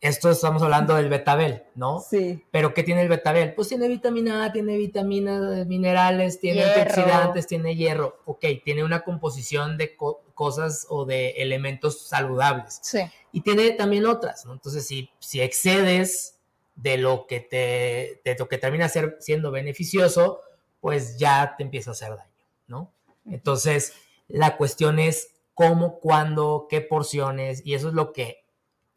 Esto estamos hablando del betabel, ¿no? Sí. Pero ¿qué tiene el betabel? Pues tiene vitamina A, tiene vitaminas, minerales, tiene Hierro. antioxidantes, tiene hierro. Ok, tiene una composición de co- cosas o de elementos saludables. Sí. Y tiene también otras, ¿no? Entonces, si, si excedes de lo que te, de lo que termina ser, siendo beneficioso, pues ya te empieza a hacer daño, ¿no? Entonces, la cuestión es cómo, cuándo, qué porciones, y eso es lo que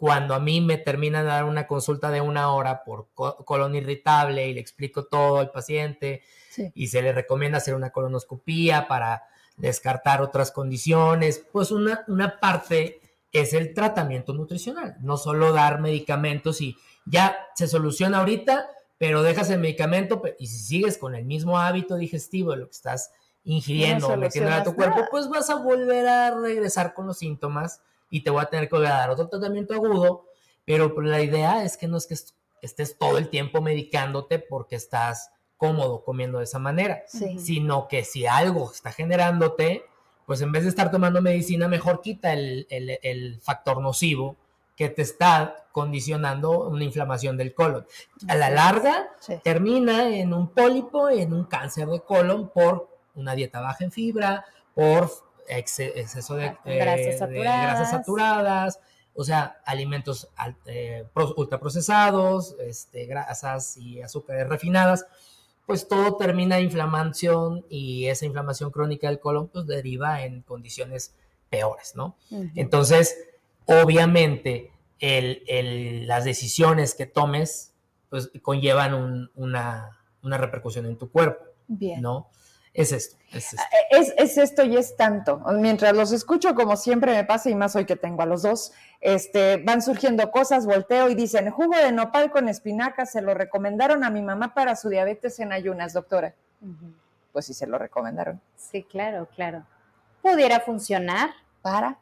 cuando a mí me terminan de dar una consulta de una hora por co- colon irritable y le explico todo al paciente Sí. y se le recomienda hacer una colonoscopía para descartar otras condiciones, pues una, una parte es el tratamiento nutricional, no solo dar medicamentos y ya se soluciona ahorita, pero dejas el medicamento y si sigues con el mismo hábito digestivo de lo que estás ingiriendo No o metiendo a tu cuerpo, nada. pues vas a volver a regresar con los síntomas y te voy a tener que dar otro tratamiento agudo, pero pues, la idea es que no es que est- estés todo el tiempo medicándote porque estás cómodo comiendo de esa manera, Sí. sino que si algo está generándote, pues en vez de estar tomando medicina, mejor quita el, el- el factor nocivo que te está condicionando una inflamación del colon. A la larga, Sí. termina en un pólipo, en un cáncer de colon por una dieta baja en fibra, por exce- exceso de, Grasas eh, de saturadas. grasas saturadas, o sea, alimentos al- eh, pro- ultraprocesados, este, grasas y azúcares refinadas, pues todo termina en inflamación y esa inflamación crónica del colon pues deriva en condiciones peores, ¿no? Entonces, obviamente, el- el- las decisiones que tomes pues conllevan un- una, una repercusión en tu cuerpo, Bien. ¿no? Es esto, es esto. Es, es esto y es tanto. Mientras los escucho, como siempre me pasa, y más hoy que tengo a los dos, este, van surgiendo cosas, volteo y dicen, jugo de nopal con espinaca, se lo recomendaron a mi mamá para su diabetes en ayunas, doctora. Pues sí, se lo recomendaron. Sí, claro, claro. Pudiera funcionar. ¿Para?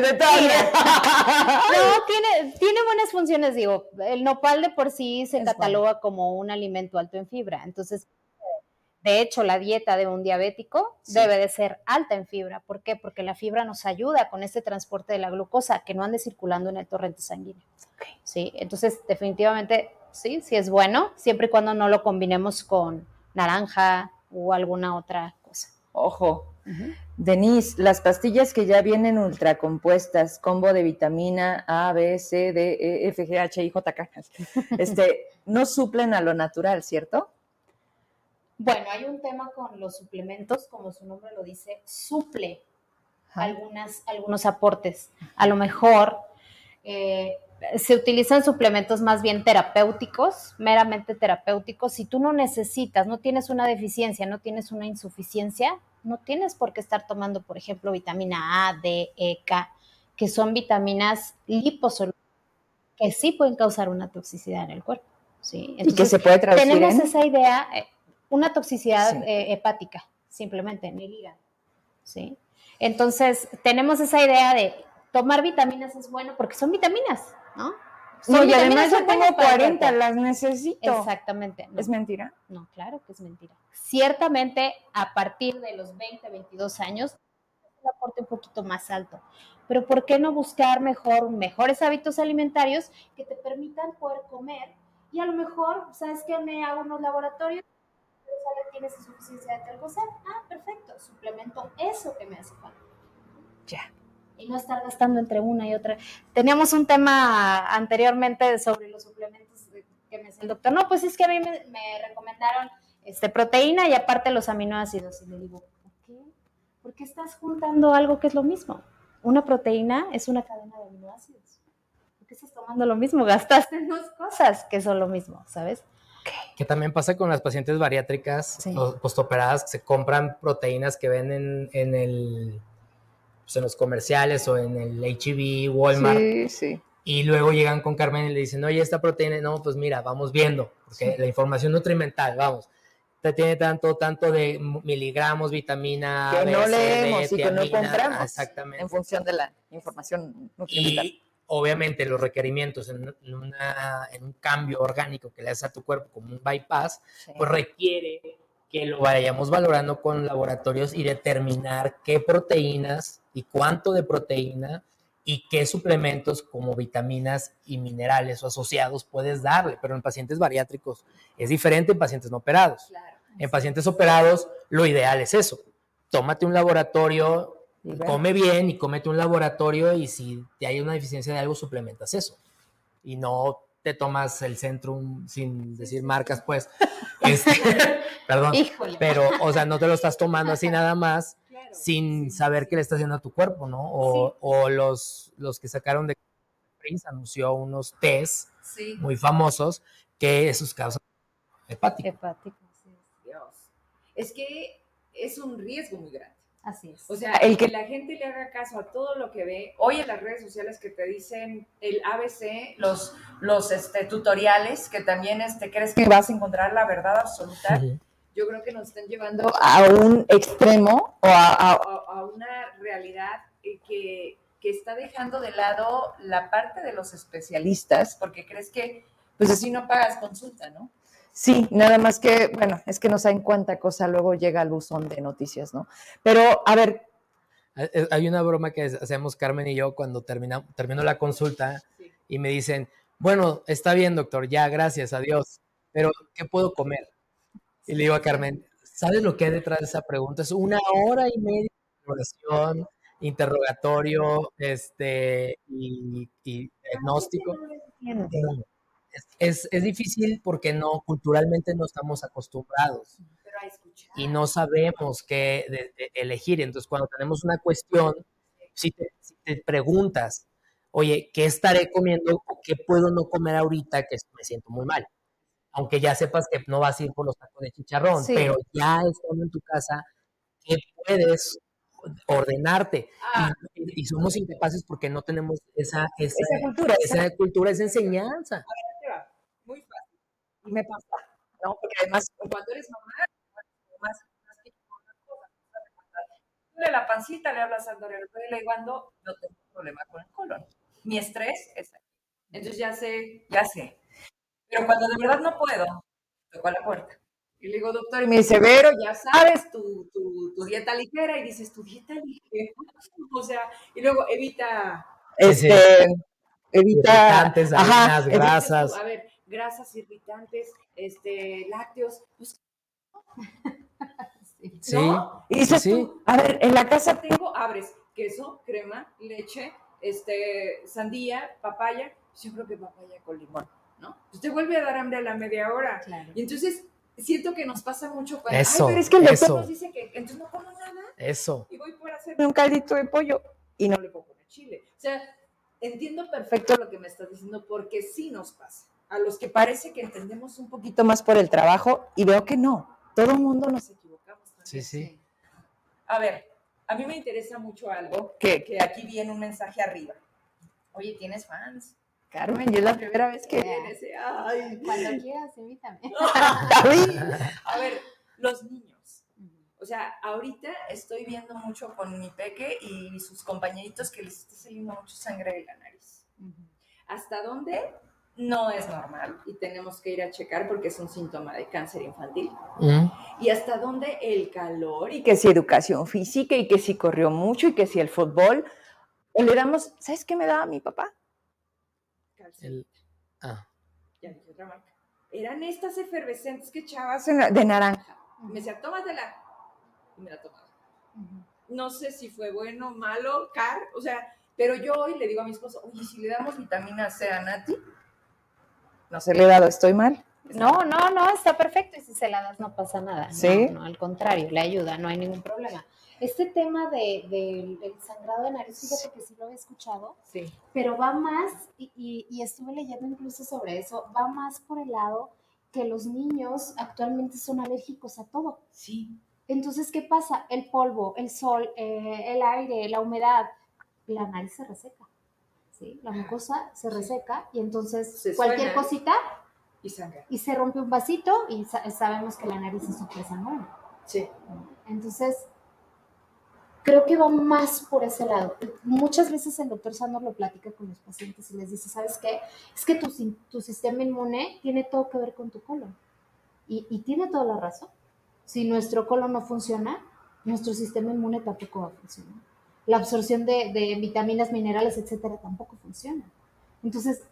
Detalle. mira. [LAUGHS] No, tiene, tiene buenas funciones, digo. El nopal de por sí se Es cataloga como un alimento alto en fibra. Entonces, de hecho, la dieta de un diabético Sí. debe de ser alta en fibra. ¿Por qué? Porque la fibra nos ayuda con este transporte de la glucosa que no ande circulando en el torrente sanguíneo. Sí, entonces definitivamente sí, sí es bueno, siempre y cuando no lo combinemos con naranja o alguna otra cosa. Ojo. Denise, las pastillas que ya vienen ultracompuestas, combo de vitamina A, B, C, D, E, F, G, H, I, J, K, [LAUGHS] este, no suplen a lo natural, ¿cierto? Bueno, hay un tema con los suplementos, como su nombre lo dice, suple algunas, algunos aportes. A lo mejor eh, se utilizan suplementos más bien terapéuticos, meramente terapéuticos. Si tú no necesitas, no tienes una deficiencia, no tienes una insuficiencia, no tienes por qué estar tomando, por ejemplo, vitamina A, D, E, K, que son vitaminas liposolubles que sí pueden causar una toxicidad en el cuerpo. ¿sí? y que se puede traducir tenemos en... esa idea, eh, una toxicidad Sí. eh, hepática, simplemente en el hígado. ¿sí? Entonces, tenemos esa idea de tomar vitaminas es bueno porque son vitaminas, ¿no? No, y además yo tengo para el 40, cuerpo. las necesito. Exactamente. No, ¿Es mentira? no, claro que es mentira. Ciertamente, a partir de los 20, 22 años, un aporte un poquito más alto. Pero ¿por qué no buscar mejor, mejores hábitos alimentarios que te permitan poder comer? Y a lo mejor, ¿sabes qué? Me hago unos laboratorios, pero sale tienes insuficiencia de cosa. Ah, perfecto. perfecto, suplemento eso que me hace falta. Ya. Y no estar gastando entre una y otra. Teníamos un tema anteriormente sobre los suplementos que me decía el doctor. No, pues es que a mí me, me recomendaron este, proteína y aparte los aminoácidos. Y le digo, ¿por qué? ¿Por qué estás juntando algo que es lo mismo? Una proteína es una cadena de aminoácidos. ¿Por qué estás tomando lo mismo? Gastaste dos cosas que son lo mismo, ¿sabes? Que también pasa con las pacientes bariátricas Sí. postoperadas que se compran proteínas que ven en, en el pues, en los comerciales o en el HEB, Walmart, Sí, sí. y luego llegan con Carmen y le dicen, oye, esta proteína, no, pues mira, vamos viendo, porque la información nutrimental, vamos, te tiene tanto, tanto de miligramos, vitamina Que B, no C, D, leemos y que no tiamina, compramos. Exactamente. En función de la información nutrimental. Y obviamente los requerimientos en, en una- en un cambio orgánico que le haces a tu cuerpo como un bypass, Sí. pues requiere que lo vayamos valorando con laboratorios y determinar qué proteínas y cuánto de proteína y qué suplementos como vitaminas y minerales o asociados puedes darle. Pero en pacientes bariátricos es diferente en pacientes no operados. En pacientes operados lo ideal es eso. Tómate un laboratorio, come bien y cómete un laboratorio y si te hay una deficiencia de algo, suplementas eso. Y no te tomas el Centrum sin decir marcas, pues. Este, [LAUGHS] perdón. Híjole. Pero, o sea, no te lo estás tomando así [LAUGHS] nada más sin saber qué le está haciendo a tu cuerpo, ¿no? O, o los, los que sacaron de Prince anunció unos test Sí. muy famosos que esos causan hepático. Hepático, sí. Dios. Es que es un riesgo muy grande. Así es. O sea, el que la gente le haga caso a todo lo que ve, hoy en las redes sociales que te dicen el ABC, los, los este, tutoriales, que también este, crees que vas a encontrar la verdad absoluta, yo creo que nos están llevando a, un extremo o a, a- a- a una realidad eh, que, que está dejando de lado la parte de los especialistas, porque crees que pues así no pagas consulta, ¿no? Sí, nada más que, bueno, es que no saben cuánta cosa luego llega al buzón de noticias, ¿no? Pero, a ver, Eh, eh, Hay una broma que hacemos Carmen y yo cuando termina, termino la consulta y me dicen, bueno, está bien, doctor, ya, gracias, adiós, pero ¿qué puedo comer? Y le digo a Carmen, ¿sabes lo que hay detrás de esa pregunta? Es una hora y media de oración, interrogatorio, este, y, y diagnóstico. No, Es, es- difícil porque no, culturalmente no estamos acostumbrados Pero a escuchar. y no sabemos qué de- de elegir. Entonces, cuando tenemos una cuestión, si te, si te preguntas, oye, ¿qué estaré comiendo o qué puedo no comer ahorita que me siento muy mal? Aunque ya sepas que no vas a ir por los tacos de chicharrón, Sí. pero ya estando en tu casa, ¿qué puedes ordenarte? Ah. Y, y somos incapaces porque no tenemos esa, esa, esa cultura, esa- esa cultura, esa enseñanza. Y me pasa, ¿no? Porque además, Cuando eres mamá, más, más que una cosa, de la pancita le hablas al pero le digo, ando, no tengo problema con el colon. Mi estrés es aquí. Entonces ya sé, ya sé. Pero cuando de verdad no puedo, toco a la puerta. Y le digo, doctor, y me dice, Vero, ya sabes, tu, tu, tu dieta ligera. Y dices, tu dieta ligera. [LAUGHS] O sea, y luego evita este, evita, ajá, harinas, evita- grasas. A ver, grasas irritantes, este, lácteos, pues, [LAUGHS] Sí, ¿no? Y dices sí, tú, a ver, en la casa tengo, abres queso, crema, leche, este, sandía, papaya, yo creo que papaya con limón, ¿no? Pues te vuelve a dar hambre a la media hora. Claro. Y entonces siento que nos pasa mucho cuando, Eso, ay, pero es que el doctor eso. nos dice que entonces no como nada Eso. y voy por hacerme un caldito de pollo y no le poner chile. O sea, entiendo perfecto lo que me estás diciendo porque sí nos pasa. A los que parece que entendemos un poquito más por el trabajo y veo que no. Todo el mundo nos equivocamos también. Sí, sí. A ver, a mí me interesa mucho algo que, que aquí viene un mensaje arriba. Oye, ¿tienes fans? Carmen, yo es la primera vez que ay. Cuando quieras, invítame. [LAUGHS] A ver, los niños. O sea, ahorita estoy viendo mucho con mi peque y sus compañeritos que les está saliendo mucho sangre de la nariz. ¿Hasta dónde? No es normal y tenemos que ir a checar porque es un síntoma de cáncer infantil. Mm. ¿Y hasta dónde el calor? y que si educación física y que si corrió mucho y que si el fútbol. O le damos, ¿sabes qué me daba mi papá? El- ah, Ya dije otra marca. Eran estas efervescentes que echabas De naranja. Me decía, tómatela. y me la tomaba. No sé si fue bueno, malo, car, o sea, pero yo hoy le digo a mi esposo, oye, si le damos vitamina C a Nati, no se le he dado, estoy mal. No, no, no, está perfecto. Y si se la das no pasa nada. Sí. No, al contrario, le ayuda, no hay ningún problema. Este tema de, del del sangrado de nariz, fíjate que sí lo he escuchado, Sí. pero va más, y, y- y estuve leyendo incluso sobre eso, va más por el lado que los niños actualmente son alérgicos a todo. Sí. Entonces, ¿qué pasa? El polvo, el sol, eh, el aire, la humedad, la nariz se reseca. ¿Sí? La mucosa se reseca y entonces Se cualquier cosita Y sangra. y se rompe un vasito y sa- sabemos que la nariz es presa nueva. Sí. Entonces, creo que va más por ese lado. Muchas veces el doctor Sandor lo platica con los pacientes y les dice, ¿sabes qué? Es que tu, tu sistema inmune tiene todo que ver con tu colon. Y, y tiene toda la razón. Si nuestro colon no funciona, nuestro sistema inmune tampoco va a funcionar. La absorción de, de vitaminas, minerales, etcétera, tampoco funciona. Entonces,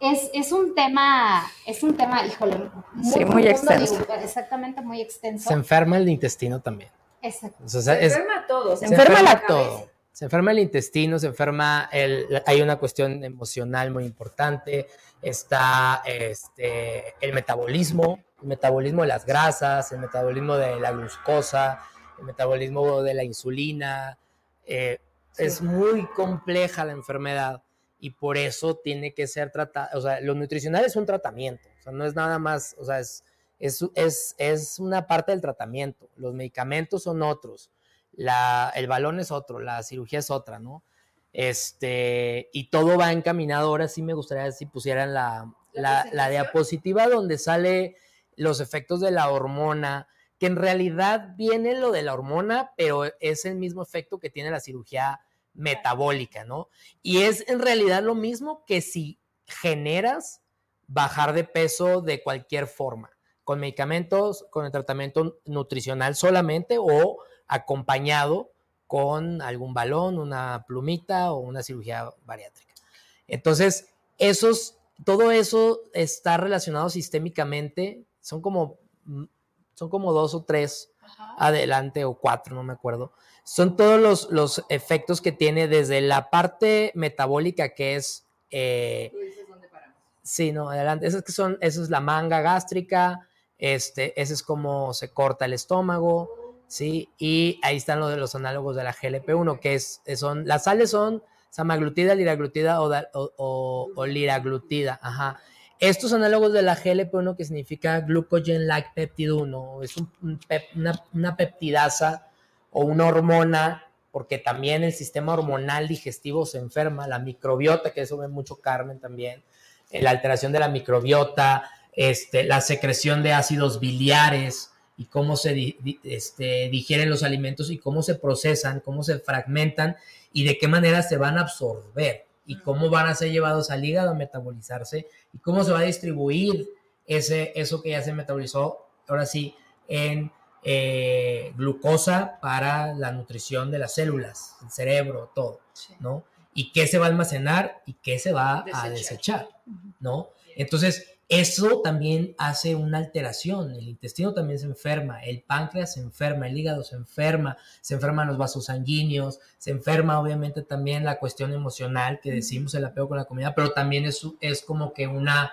es, es un tema, es un tema, híjole, Sí, muy profundo, extenso. digo, exactamente muy extenso. Se enferma el intestino también. Exacto. O sea, Se es- enferma a todos. Se se enferma la enferma cabeza. todo. Se enferma el intestino, se enferma el, hay una cuestión emocional muy importante, está este, el metabolismo, el metabolismo de las grasas, el metabolismo de la glucosa, el metabolismo de la insulina. Eh, Es muy compleja la enfermedad y por eso tiene que ser tratada, o sea, lo nutricional es un tratamiento, o sea, no es nada más, o sea, es, es, es, es una parte del tratamiento, los medicamentos son otros la, el balón es otro, la cirugía es otra, ¿no? Este, y todo va encaminado. Ahora sí me gustaría si pusieran la, ¿La la, diapositiva donde sale los efectos de la hormona, que en realidad viene lo de la hormona, pero es el mismo efecto que tiene la cirugía metabólica, ¿no? Y es en realidad lo mismo que si generas bajar de peso de cualquier forma, con medicamentos, con el tratamiento nutricional solamente o acompañado con algún balón, una plumita o una cirugía bariátrica. Entonces, esos, todo eso está relacionado sistémicamente, son como, son como dos o tres adelante o cuatro, no me acuerdo. Son todos los, los efectos que tiene desde la parte metabólica que es... eh, Tú dices dónde paramos. Sí, no, adelante. Esas que son, esa es la manga gástrica, este, ese es como se corta el estómago, ¿sí? Y ahí están los de los análogos de la GLP-1, que es, son, las sales son samaglutida, liraglutida o, da- o, o- o liraglutida, ajá. Estos análogos de la GLP-1 que significa glucogen-like peptide 1, es una, peptidasa o una hormona, porque también el sistema hormonal digestivo se enferma, la microbiota, que eso ve mucho Carmen también, eh, la alteración de la microbiota, este, la secreción de ácidos biliares y cómo se este, digieren los alimentos y cómo se procesan, cómo se fragmentan y de qué manera se van a absorber y cómo van a ser llevados al hígado a metabolizarse y cómo se va a distribuir ese, eso que ya se metabolizó, ahora sí, en eh, glucosa para la nutrición de las células, el cerebro, todo, ¿no? Y qué se va a almacenar y qué se va a Desechar. desechar, ¿no? Entonces, eso también hace una alteración. El intestino también se enferma, el páncreas se enferma, el hígado se enferma, se enferman los vasos sanguíneos, se enferma obviamente también la cuestión emocional que decimos el apego con la comida, pero también es, es como que una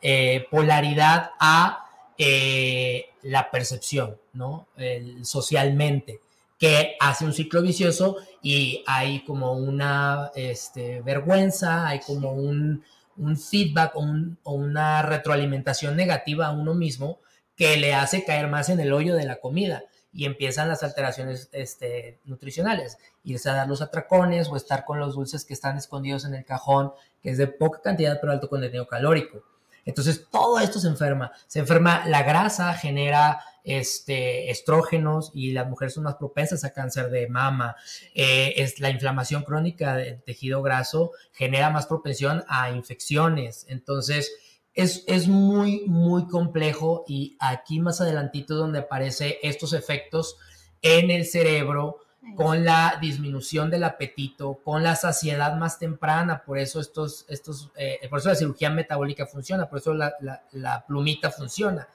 eh, polaridad a eh, la percepción, ¿no? El- socialmente, que hace un ciclo vicioso y hay como una este, vergüenza, hay como un, un feedback o, un- o una retroalimentación negativa a uno mismo que le hace caer más en el hoyo de la comida y empiezan las alteraciones este, nutricionales, irse a dar los atracones o estar con los dulces que están escondidos en el cajón, que es de poca cantidad pero alto contenido calórico. Entonces todo esto se enferma. Se enferma la grasa, genera este, estrógenos y las mujeres son más propensas a cáncer de mama. Eh, es la inflamación crónica del tejido graso genera más propensión a infecciones. Entonces es, es muy, muy complejo y aquí más adelantito es donde aparecen estos efectos en el cerebro con la disminución del apetito, con la saciedad más temprana, por eso estos, estos, eh, por eso la cirugía metabólica funciona, por eso la, la- la plumita funciona,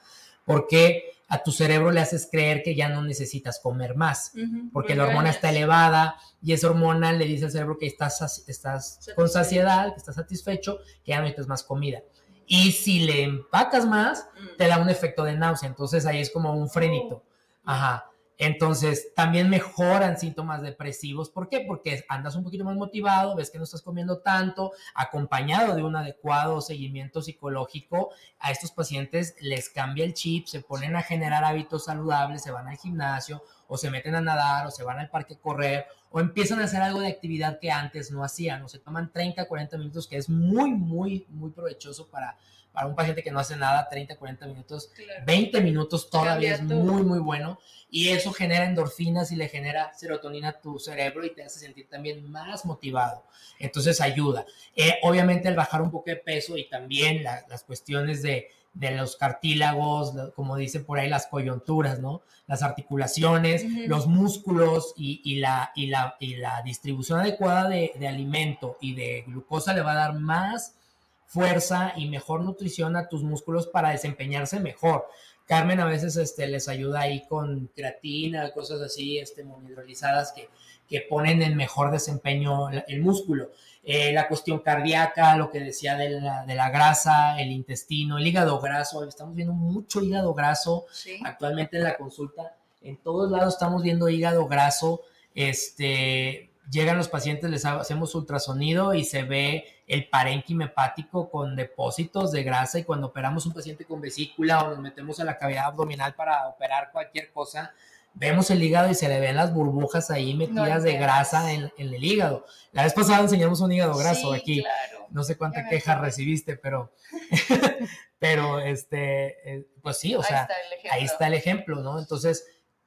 porque a tu cerebro le haces creer que ya no necesitas comer más, porque la hormona está elevada y esa hormona le dice al cerebro que estás, con saciedad, que estás satisfecho, que ya no necesitas más comida. Y si le empacas más, Mm. te da un efecto de náusea, entonces ahí es como un frenito. Ajá. Entonces, también mejoran síntomas depresivos. ¿Por qué? Porque andas un poquito más motivado, ves que no estás comiendo tanto, acompañado de un adecuado seguimiento psicológico. A estos pacientes les cambia el chip, se ponen a generar hábitos saludables, se van al gimnasio o se meten a nadar o se van al parque a correr o empiezan a hacer algo de actividad que antes no hacían o se toman 30, 40 minutos, que es muy, muy, muy provechoso para, para un paciente que no hace nada, 30, 40 minutos, Claro. 20 minutos todavía Cambia es todo. muy, muy bueno. Y eso genera endorfinas y le genera serotonina a tu cerebro y te hace sentir también más motivado. Entonces ayuda. Eh, obviamente el bajar un poco de peso y también la- las cuestiones de, de los cartílagos, como dicen por ahí, las coyunturas, ¿no? Las articulaciones, los músculos y, y la, y, la, y la distribución adecuada de, de alimento y de glucosa le va a dar más fuerza y mejor nutrición a tus músculos para desempeñarse mejor. Carmen a veces este, les ayuda ahí con creatina, cosas así, este, monihidrolizadas que, que ponen en mejor desempeño el músculo. Eh, la cuestión cardíaca, lo que decía de la, de la grasa, el intestino, el hígado graso, estamos viendo mucho hígado graso Sí. actualmente en la consulta. En todos lados estamos viendo hígado graso. Este, llegan los pacientes, les ha- hacemos ultrasonido y se ve el parénquima hepático con depósitos de grasa y cuando operamos un paciente con vesícula o nos metemos a la cavidad abdominal para operar cualquier cosa, vemos el hígado y se le ven las burbujas ahí metidas de grasa en, en el hígado. La vez pasada enseñamos un hígado graso Sí, aquí. claro. No sé cuánta queja recibiste, pero, [LAUGHS] pero este, eh, pues sí, o Ahí sea, está ahí está el ejemplo, ¿no? Entonces,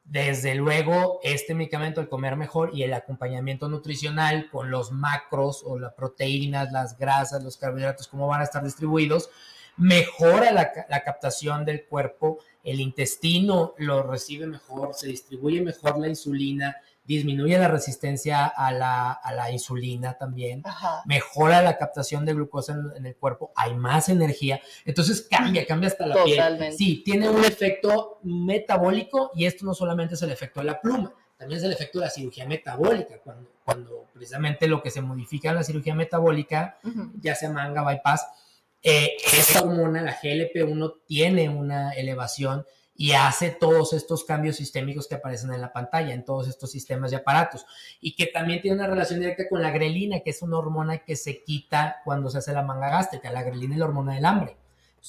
desde luego, este medicamento, el comer mejor y el acompañamiento nutricional con los macros o las proteínas, las grasas, los carbohidratos, cómo van a estar distribuidos, mejora la, la captación del cuerpo, el intestino lo recibe mejor, se distribuye mejor la insulina, disminuye la resistencia a la, a la insulina también Ajá. mejora la captación de glucosa en, en el cuerpo, hay más energía, entonces cambia, cambia hasta la Totalmente. piel. Sí, tiene un efecto metabólico y esto no solamente es el efecto de la pluma, también es el efecto de la cirugía metabólica, cuando, cuando precisamente lo que se modifica en la cirugía metabólica, ya sea manga, bypass, eh, esta hormona, la GLP-1, tiene una elevación y hace todos estos cambios sistémicos que aparecen en la pantalla, en todos estos sistemas y aparatos, y que también tiene una relación directa con la grelina, que es una hormona que se quita cuando se hace la manga gástrica. La grelina es la hormona del hambre.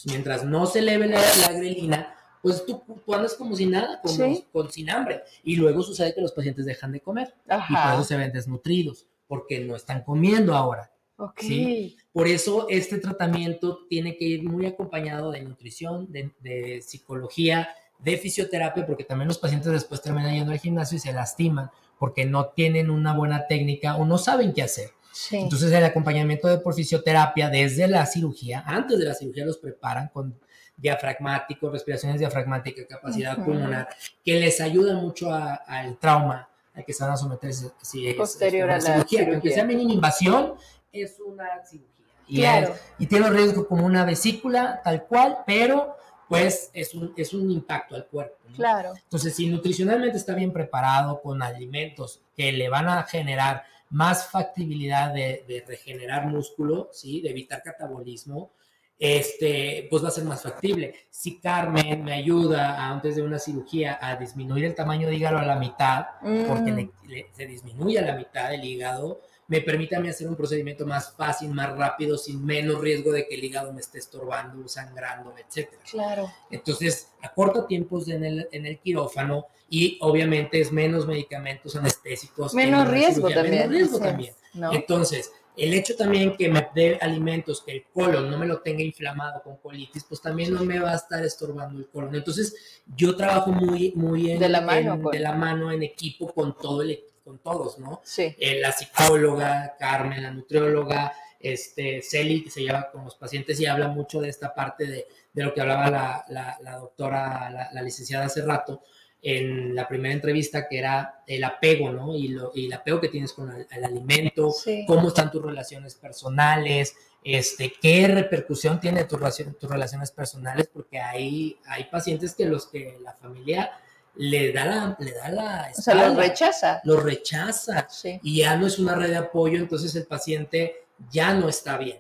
Mientras no se eleve la, la grelina, pues tú, tú andas como sin nada, como Sí. con, sin hambre. Y luego sucede que los pacientes dejan de comer y por eso se ven desnutridos, porque no están comiendo ahora. Ok. ¿sí? Por eso este tratamiento tiene que ir muy acompañado de nutrición, de, de psicología, de fisioterapia, porque también los pacientes después terminan yendo al gimnasio y se lastiman porque no tienen una buena técnica o no saben qué hacer. Sí. Entonces el acompañamiento de por fisioterapia desde la cirugía, antes de la cirugía los preparan con diafragmáticos, respiraciones diafragmáticas, capacidad Ujú. pulmonar, que les ayuda mucho al trauma al que se van a someter si, es- Posterior es a la cirugía. Aunque cirugía. sea mínima invasión, es una cirugía. Y, Claro. es- y tiene riesgo como una vesícula, tal cual, pero pues es un, es un impacto al cuerpo. ¿no? Claro. Entonces, si nutricionalmente está bien preparado con alimentos que le van a generar más factibilidad de, de regenerar músculo, ¿sí? de evitar catabolismo, este, pues va a ser más factible. Si Carmen me ayuda antes de una cirugía a disminuir el tamaño de hígado a la mitad, porque Mm. le- le- se disminuye a la mitad el hígado, me permite a mí hacer un procedimiento más fácil, más rápido, sin menos riesgo de que el hígado me esté estorbando, sangrando, etcétera. Claro. Entonces, acorta tiempos en el, en el quirófano y obviamente es menos medicamentos anestésicos. en Menos riesgo cirugía, también. Menos riesgo Sí. también. ¿No? Entonces, el hecho también que me dé alimentos, que el colon no me lo tenga inflamado con colitis, pues también no me va a estar estorbando el colon. Entonces, yo trabajo muy, muy en, De la mano en- con- de la mano en equipo con todo el con todos, ¿no? Sí. Eh, la psicóloga, Carmen, la nutrióloga, este, Celi, que se lleva con los pacientes y habla mucho de esta parte de, de lo que hablaba la, la- la doctora, la, la licenciada hace rato, en la primera entrevista, que era el apego, ¿no? Y, lo, y el apego que tienes con el, el alimento, Sí. cómo están tus relaciones personales, este, qué repercusión tiene tu relación- tus relaciones personales, porque hay, hay pacientes que los que la familia le da la, le da la O sea, los rechaza. los rechaza Sí. y ya no es una red de apoyo, entonces el paciente ya no está bien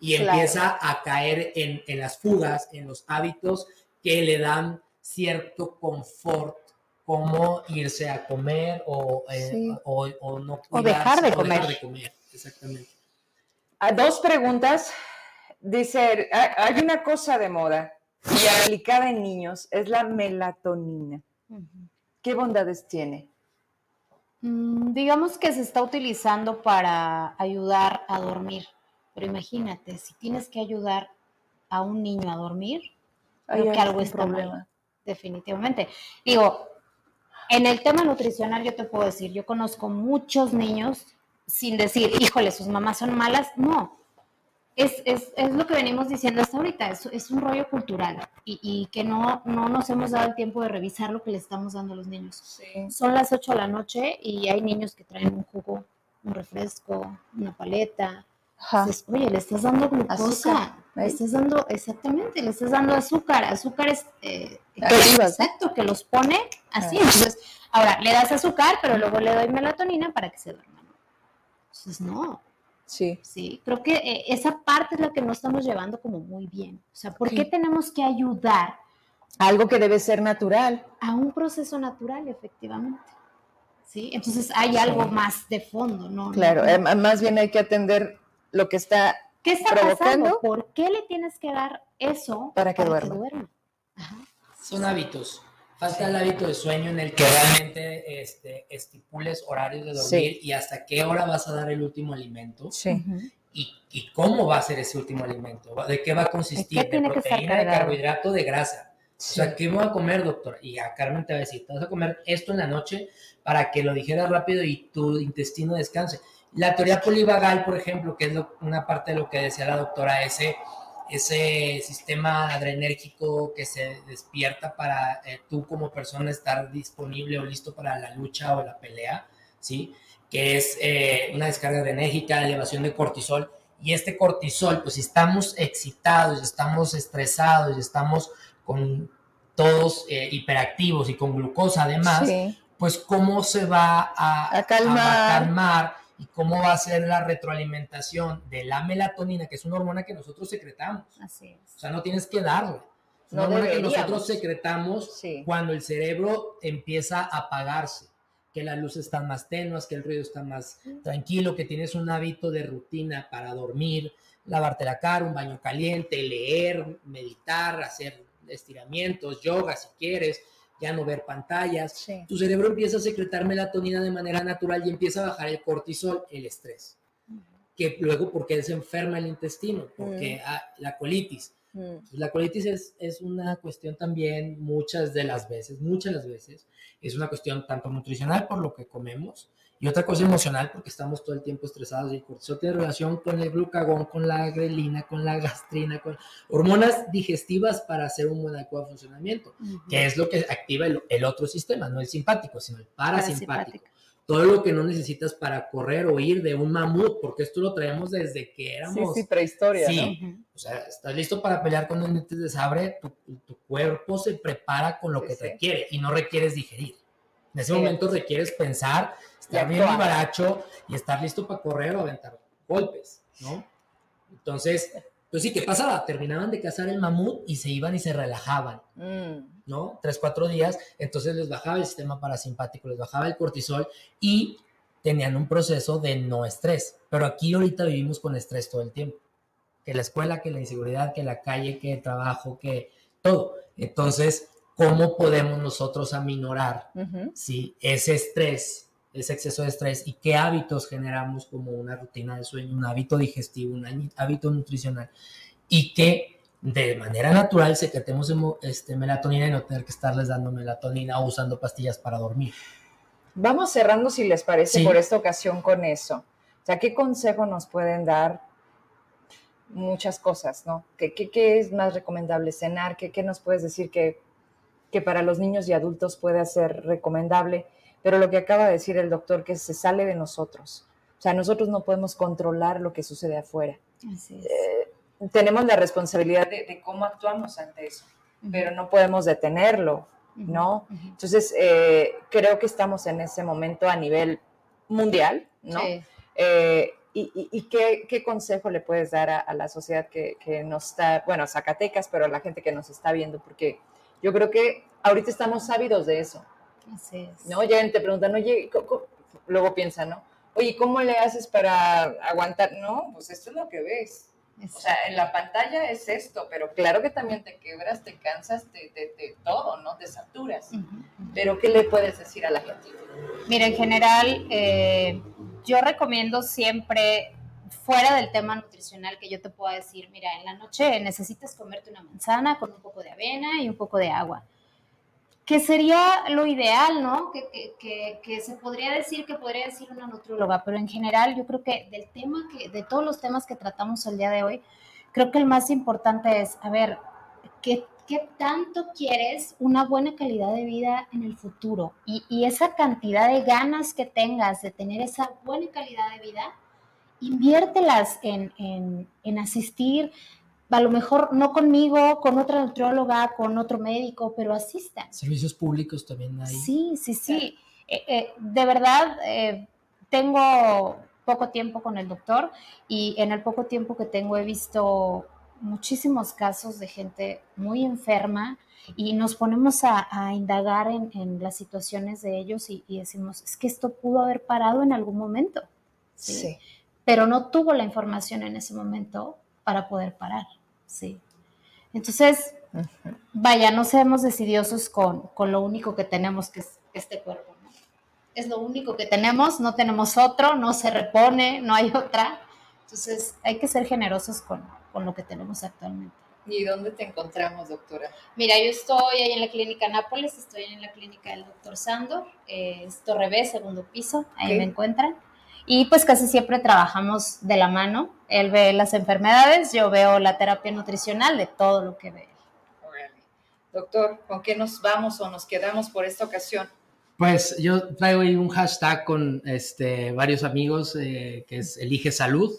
y Claro. empieza a caer en, en las fugas, en los hábitos que le dan cierto confort, como irse a comer o, eh, Sí. o, o no O dejar cuidarse, de o comer. de comer. Exactamente. Ah, Dos preguntas. Dice, ha- hay una cosa de moda y aplicada en niños, es la melatonina. ¿Qué bondades tiene? Mm, digamos que se está utilizando para ayudar a dormir, pero imagínate, si tienes que ayudar a un niño a dormir, creo que algo está problema. mal, definitivamente. Digo, en el tema nutricional yo te puedo decir, yo conozco muchos niños sin decir, híjole, sus mamás son malas, no. Es, es, es lo que venimos diciendo hasta ahorita, es, es un rollo cultural y, y que no, no nos hemos dado el tiempo de revisar lo que le estamos dando a los niños. Son las 8 de la noche y hay niños que traen un jugo, un refresco, una paleta. Dices, Oye, le estás dando glucosa, Azúcar, le ¿eh? estás dando, exactamente, le estás dando azúcar, azúcares, eh, Activas, ¿no? exacto, que los pone así. Entonces, ahora, le das azúcar, pero luego le doy melatonina para que se duerma. ¿no? Entonces, no, Sí. Sí, creo que eh, esa parte es la que no estamos llevando como muy bien. O sea, ¿por qué tenemos que ayudar Algo que debe ser natural. a un proceso natural, efectivamente? Sí, entonces hay algo más de fondo, ¿no? Claro, No- eh, más bien hay que atender lo que está ¿Qué está provocando pasando? ¿Por qué le tienes que dar eso Para que duerma. Ajá. Son hábitos. Falta el hábito de sueño en el que realmente este, estipules horarios de dormir Sí. y hasta qué hora vas a dar el último alimento Sí. y, y cómo va a ser ese último alimento, de qué va a consistir, ¿De proteína, de carbohidrato, de grasa. Sí. O sea, ¿qué voy a comer, doctor? Y a Carmen te va a decir, te vas a comer esto en la noche para que lo digieras rápido y tu intestino descanse. La teoría polivagal, por ejemplo, que es lo- una parte de lo que decía la doctora, ese, ese sistema adrenérgico que se despierta para eh, tú como persona estar disponible o listo para la lucha o la pelea, ¿sí? Que es eh, una descarga adrenérgica, elevación de cortisol. Y este cortisol, pues si estamos excitados, estamos estresados, estamos con todos eh, hiperactivos y con glucosa además, Sí. pues cómo se va a, A calmar. a calmar y cómo va a ser la retroalimentación de la melatonina, que es una hormona que nosotros secretamos. Así es. O sea, no tienes que darla. Es una No hormona que nosotros secretamos Sí. cuando el cerebro empieza a apagarse, que las luces están más tenues, que el ruido está más tranquilo, que tienes un hábito de rutina para dormir, lavarte la cara, un baño caliente, leer, meditar, hacer estiramientos, yoga si quieres, ya no ver pantallas. Sí. Tu cerebro empieza a secretar melatonina de manera natural y empieza a bajar el cortisol, el estrés. Que luego, porque se enferma el intestino? Porque ah, la colitis. La colitis es, es una cuestión también muchas de las veces, muchas de las veces, es una cuestión tanto nutricional por lo que comemos y otra cosa emocional porque estamos todo el tiempo estresados y el cortisol tiene relación con el glucagón, con la grelina, con la gastrina, con hormonas digestivas para hacer un buen adecuado funcionamiento, que es lo que activa el, el otro sistema, no el simpático, sino el parasimpático. Parasimpático. Todo lo que no necesitas para correr o ir de un mamut, porque esto lo traemos desde que Sí, éramos sí, prehistoria, Sí. ¿no? Ujú. o sea, estás listo para pelear con un dientes de sabre, tu, tu cuerpo se prepara con lo Sí, que sí. requiere y no requieres digerir. En ese Sí. momento requieres pensar, estar bien vivaracho y estar listo para correr o aventar golpes, ¿no? Entonces, pues sí, ¿qué pasaba? Terminaban de cazar el mamut y se iban y se relajaban, Mm. ¿no? Tres, cuatro días, entonces les bajaba el sistema parasimpático, les bajaba el cortisol y tenían un proceso de no estrés. Pero aquí ahorita vivimos con estrés todo el tiempo. Que la escuela, que la inseguridad, que la calle, que el trabajo, que todo. Entonces, ¿cómo podemos nosotros aminorar. ¿sí? ese estrés, ese exceso de estrés y qué hábitos generamos como una rutina de sueño, un hábito digestivo, un há- hábito nutricional y que de manera natural secretemos emo- este, melatonina y no tener que estarles dando melatonina o usando pastillas para dormir. Vamos cerrando, si les parece, Sí. por esta ocasión con eso. O sea, ¿qué consejo nos pueden dar? Muchas cosas, ¿no? ¿Qué, qué, qué es más recomendable cenar? ¿Qué, qué nos puedes decir que que para los niños y adultos puede ser recomendable, pero lo que acaba de decir el doctor, que se sale de nosotros. O sea, nosotros no podemos controlar lo que sucede afuera. Eh, tenemos la responsabilidad de, cómo actuamos ante eso, pero no podemos detenerlo, ¿no? Entonces, eh, creo que estamos en ese momento a nivel mundial, ¿no? Eh, ¿Y, qué, consejo le puedes dar a, la sociedad que, que, nos está, bueno, Zacatecas, pero a la gente que nos está viendo? Porque yo creo que ahorita estamos ávidos de eso. Así es. ¿No? Ya te preguntan, oye, luego piensan, ¿no? Oye, ¿cómo le haces para aguantar? No, pues esto es lo que ves. O sea, en la pantalla es esto, pero claro que también te quebras, te cansas, de te, todo, ¿no? Te saturas. Pero ¿qué le puedes decir a la gente? Mira, en general, eh, yo recomiendo siempre, fuera del tema nutricional, que yo te pueda decir, mira, en la noche necesitas comerte una manzana con un poco de avena y un poco de agua que sería lo ideal, ¿no? Que, que, que, se podría decir, que podría decir una nutrióloga, pero en general yo creo que del tema que, de todos los temas que tratamos el día de hoy, creo que el más importante es, a ver, ¿qué, qué tanto quieres una buena calidad de vida en el futuro? Y, y esa cantidad de ganas que tengas de tener esa buena calidad de vida, inviértelas en, en, en asistir a lo mejor no conmigo, con otra nutrióloga, con otro médico, pero asistan. Servicios públicos también hay. Sí, sí, sí. Eh, eh, de verdad, eh, tengo poco tiempo con el doctor y en el poco tiempo que tengo he visto muchísimos casos de gente muy enferma y nos ponemos a, indagar en, las situaciones de ellos y, decimos, es que esto pudo haber parado en algún momento, sí. pero no tuvo la información en ese momento para poder parar. Sí. Entonces, vaya, no seamos decidiosos con, lo único que tenemos, que es este cuerpo. Es lo único que tenemos, no tenemos otro, no se repone, no hay otra. Entonces, hay que ser generosos con, lo que tenemos actualmente. ¿Y dónde te encontramos, doctora? Mira, yo estoy ahí en la clínica Nápoles, estoy en la clínica del doctor Sandor, eh, es segundo piso, ahí me encuentran. Y pues casi siempre trabajamos de la mano. Él ve las enfermedades, yo veo la terapia nutricional de todo lo que ve. Doctor, ¿con qué nos vamos o nos quedamos por esta ocasión? Pues yo traigo ahí un hashtag con este, varios amigos eh, que es Elige Salud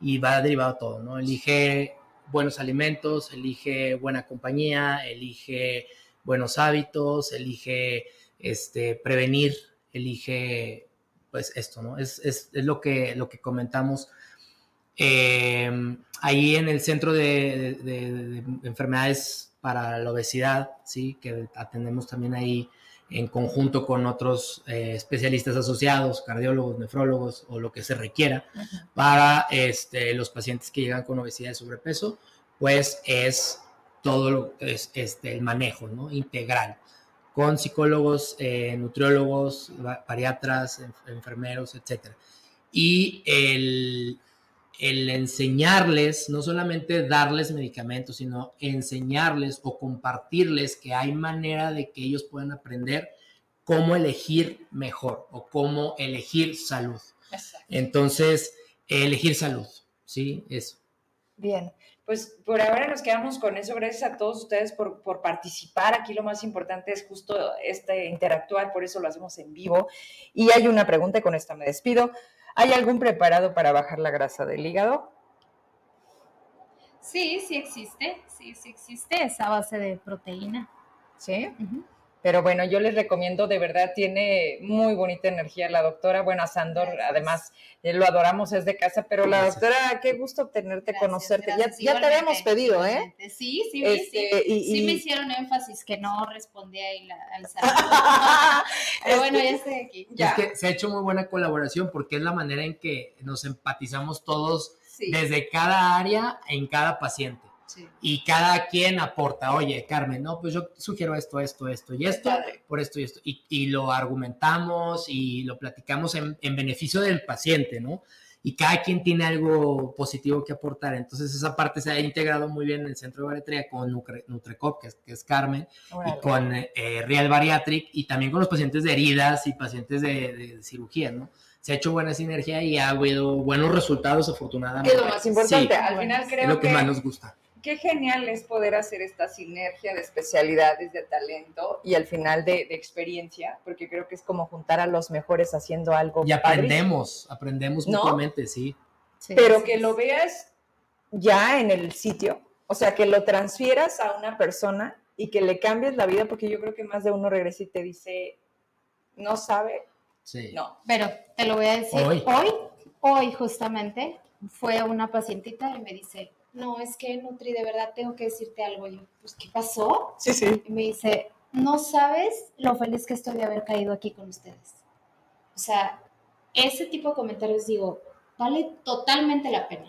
y va derivado todo, ¿no? Elige buenos alimentos, elige buena compañía, elige buenos hábitos, elige este, prevenir, elige pues esto, ¿no? Es, es, es lo, que, lo que comentamos. Eh, ahí en el Centro de, de, Enfermedades para la Obesidad, ¿sí? Que atendemos también ahí en conjunto con otros eh, especialistas asociados, cardiólogos, nefrólogos o lo que se requiera para este, los pacientes que llegan con obesidad y sobrepeso, pues es todo lo, es, este, el manejo ¿no? integral con psicólogos, eh, nutriólogos, bariatras, enfermeros, etc. Y el, el enseñarles, no solamente darles medicamentos, sino enseñarles o compartirles que hay manera de que ellos puedan aprender cómo elegir mejor o cómo elegir salud. Entonces, elegir salud, ¿sí? Eso. Bien pues por ahora nos quedamos con eso. Gracias a todos ustedes por, participar. Aquí lo más importante es justo este interactuar, por eso lo hacemos en vivo. Y hay una pregunta, y con esta me despido. ¿Hay algún preparado para bajar la grasa del hígado? Sí, sí existe, sí, sí existe, esa base de proteína. ¿Sí? Pero bueno, yo les recomiendo, de verdad, tiene muy bonita energía la doctora. Bueno, a Sandor, además, eh, lo adoramos, es de casa, pero la doctora, qué gusto tenerte, conocerte. ya, te habíamos pedido, ¿eh? Sí, sí, este, sí. sí me hicieron énfasis que no respondí ahí al saludo. pero bueno, ya estoy aquí. Es que se ha hecho muy buena colaboración porque es la manera en que nos empatizamos todos desde cada área en cada paciente. Y cada quien aporta, oye, Carmen, no, pues yo sugiero esto, esto, esto y esto, por esto y esto. Y, lo argumentamos y lo platicamos en, beneficio del paciente, ¿no? Y cada quien tiene algo positivo que aportar. Entonces esa parte se ha integrado muy bien en el centro de bariatría con Nutrecop, que es, Carmen, y con eh, Real Bariatric, y también con los pacientes de heridas y pacientes de, cirugía, ¿no? se ha hecho buena sinergia y ha habido buenos resultados, afortunadamente. Es lo más importante. Al final creo es lo que, más nos gusta qué genial es poder hacer esta sinergia de especialidades, de talento y al final de, de experiencia, porque creo que es como juntar a los mejores haciendo algo. Y aprendemos, aprendemos ¿No? mutuamente, sí. Pero que lo veas ya en el sitio, o sea, que lo transfieras a una persona y que le cambies la vida, porque yo creo que más de uno regresa y te dice, no sabe, Sí. no. Pero te lo voy a decir, Hoy. hoy, hoy, justamente fue una pacientita y me dice, no, es que Nutri, de verdad tengo que decirte algo. Yo, pues, ¿qué pasó? Sí, sí. Y me dice, no sabes lo feliz que estoy de haber caído aquí con ustedes. O sea, ese tipo de comentarios digo, vale totalmente la pena.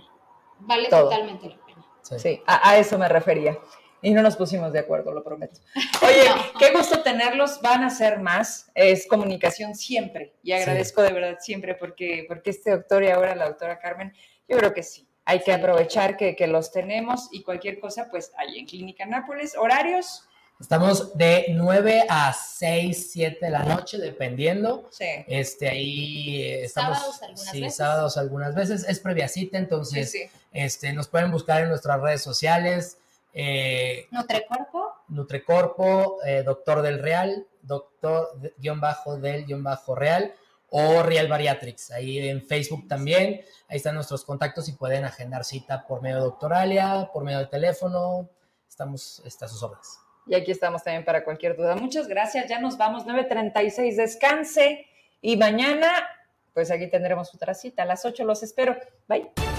Vale Todo. totalmente la pena. Sí, a, a eso me refería. Y no nos pusimos de acuerdo, lo prometo. [LAUGHS] Oye, qué gusto tenerlos. Van a ser más. Es comunicación siempre. Y agradezco de verdad siempre porque, porque este doctor y ahora la doctora Carmen, yo creo que sí. Hay que aprovechar que, que los tenemos y cualquier cosa, pues ahí en Clínica Nápoles. Horarios. Estamos de 9 a 6, 7 de la noche, dependiendo. Sí. Este, ahí eh, estamos. Sábados algunas sí, veces. sábados algunas veces. Es previa cita, entonces Sí, sí. Este, nos pueden buscar en nuestras redes sociales. Eh, Nutrecuerpo, Nutrecorpo, eh, Doctor del Real, Doctor guion bajo del guion bajo Real o Real Bariatrix. Ahí en Facebook también. Ahí están nuestros contactos y pueden agendar cita por medio de Doctoralia, por medio de teléfono. Estamos está a sus órdenes. Y aquí estamos también para cualquier duda. Muchas gracias. Ya nos vamos. 9.36. Descanse. Y mañana, pues aquí tendremos otra cita. A las 8 los espero. Bye.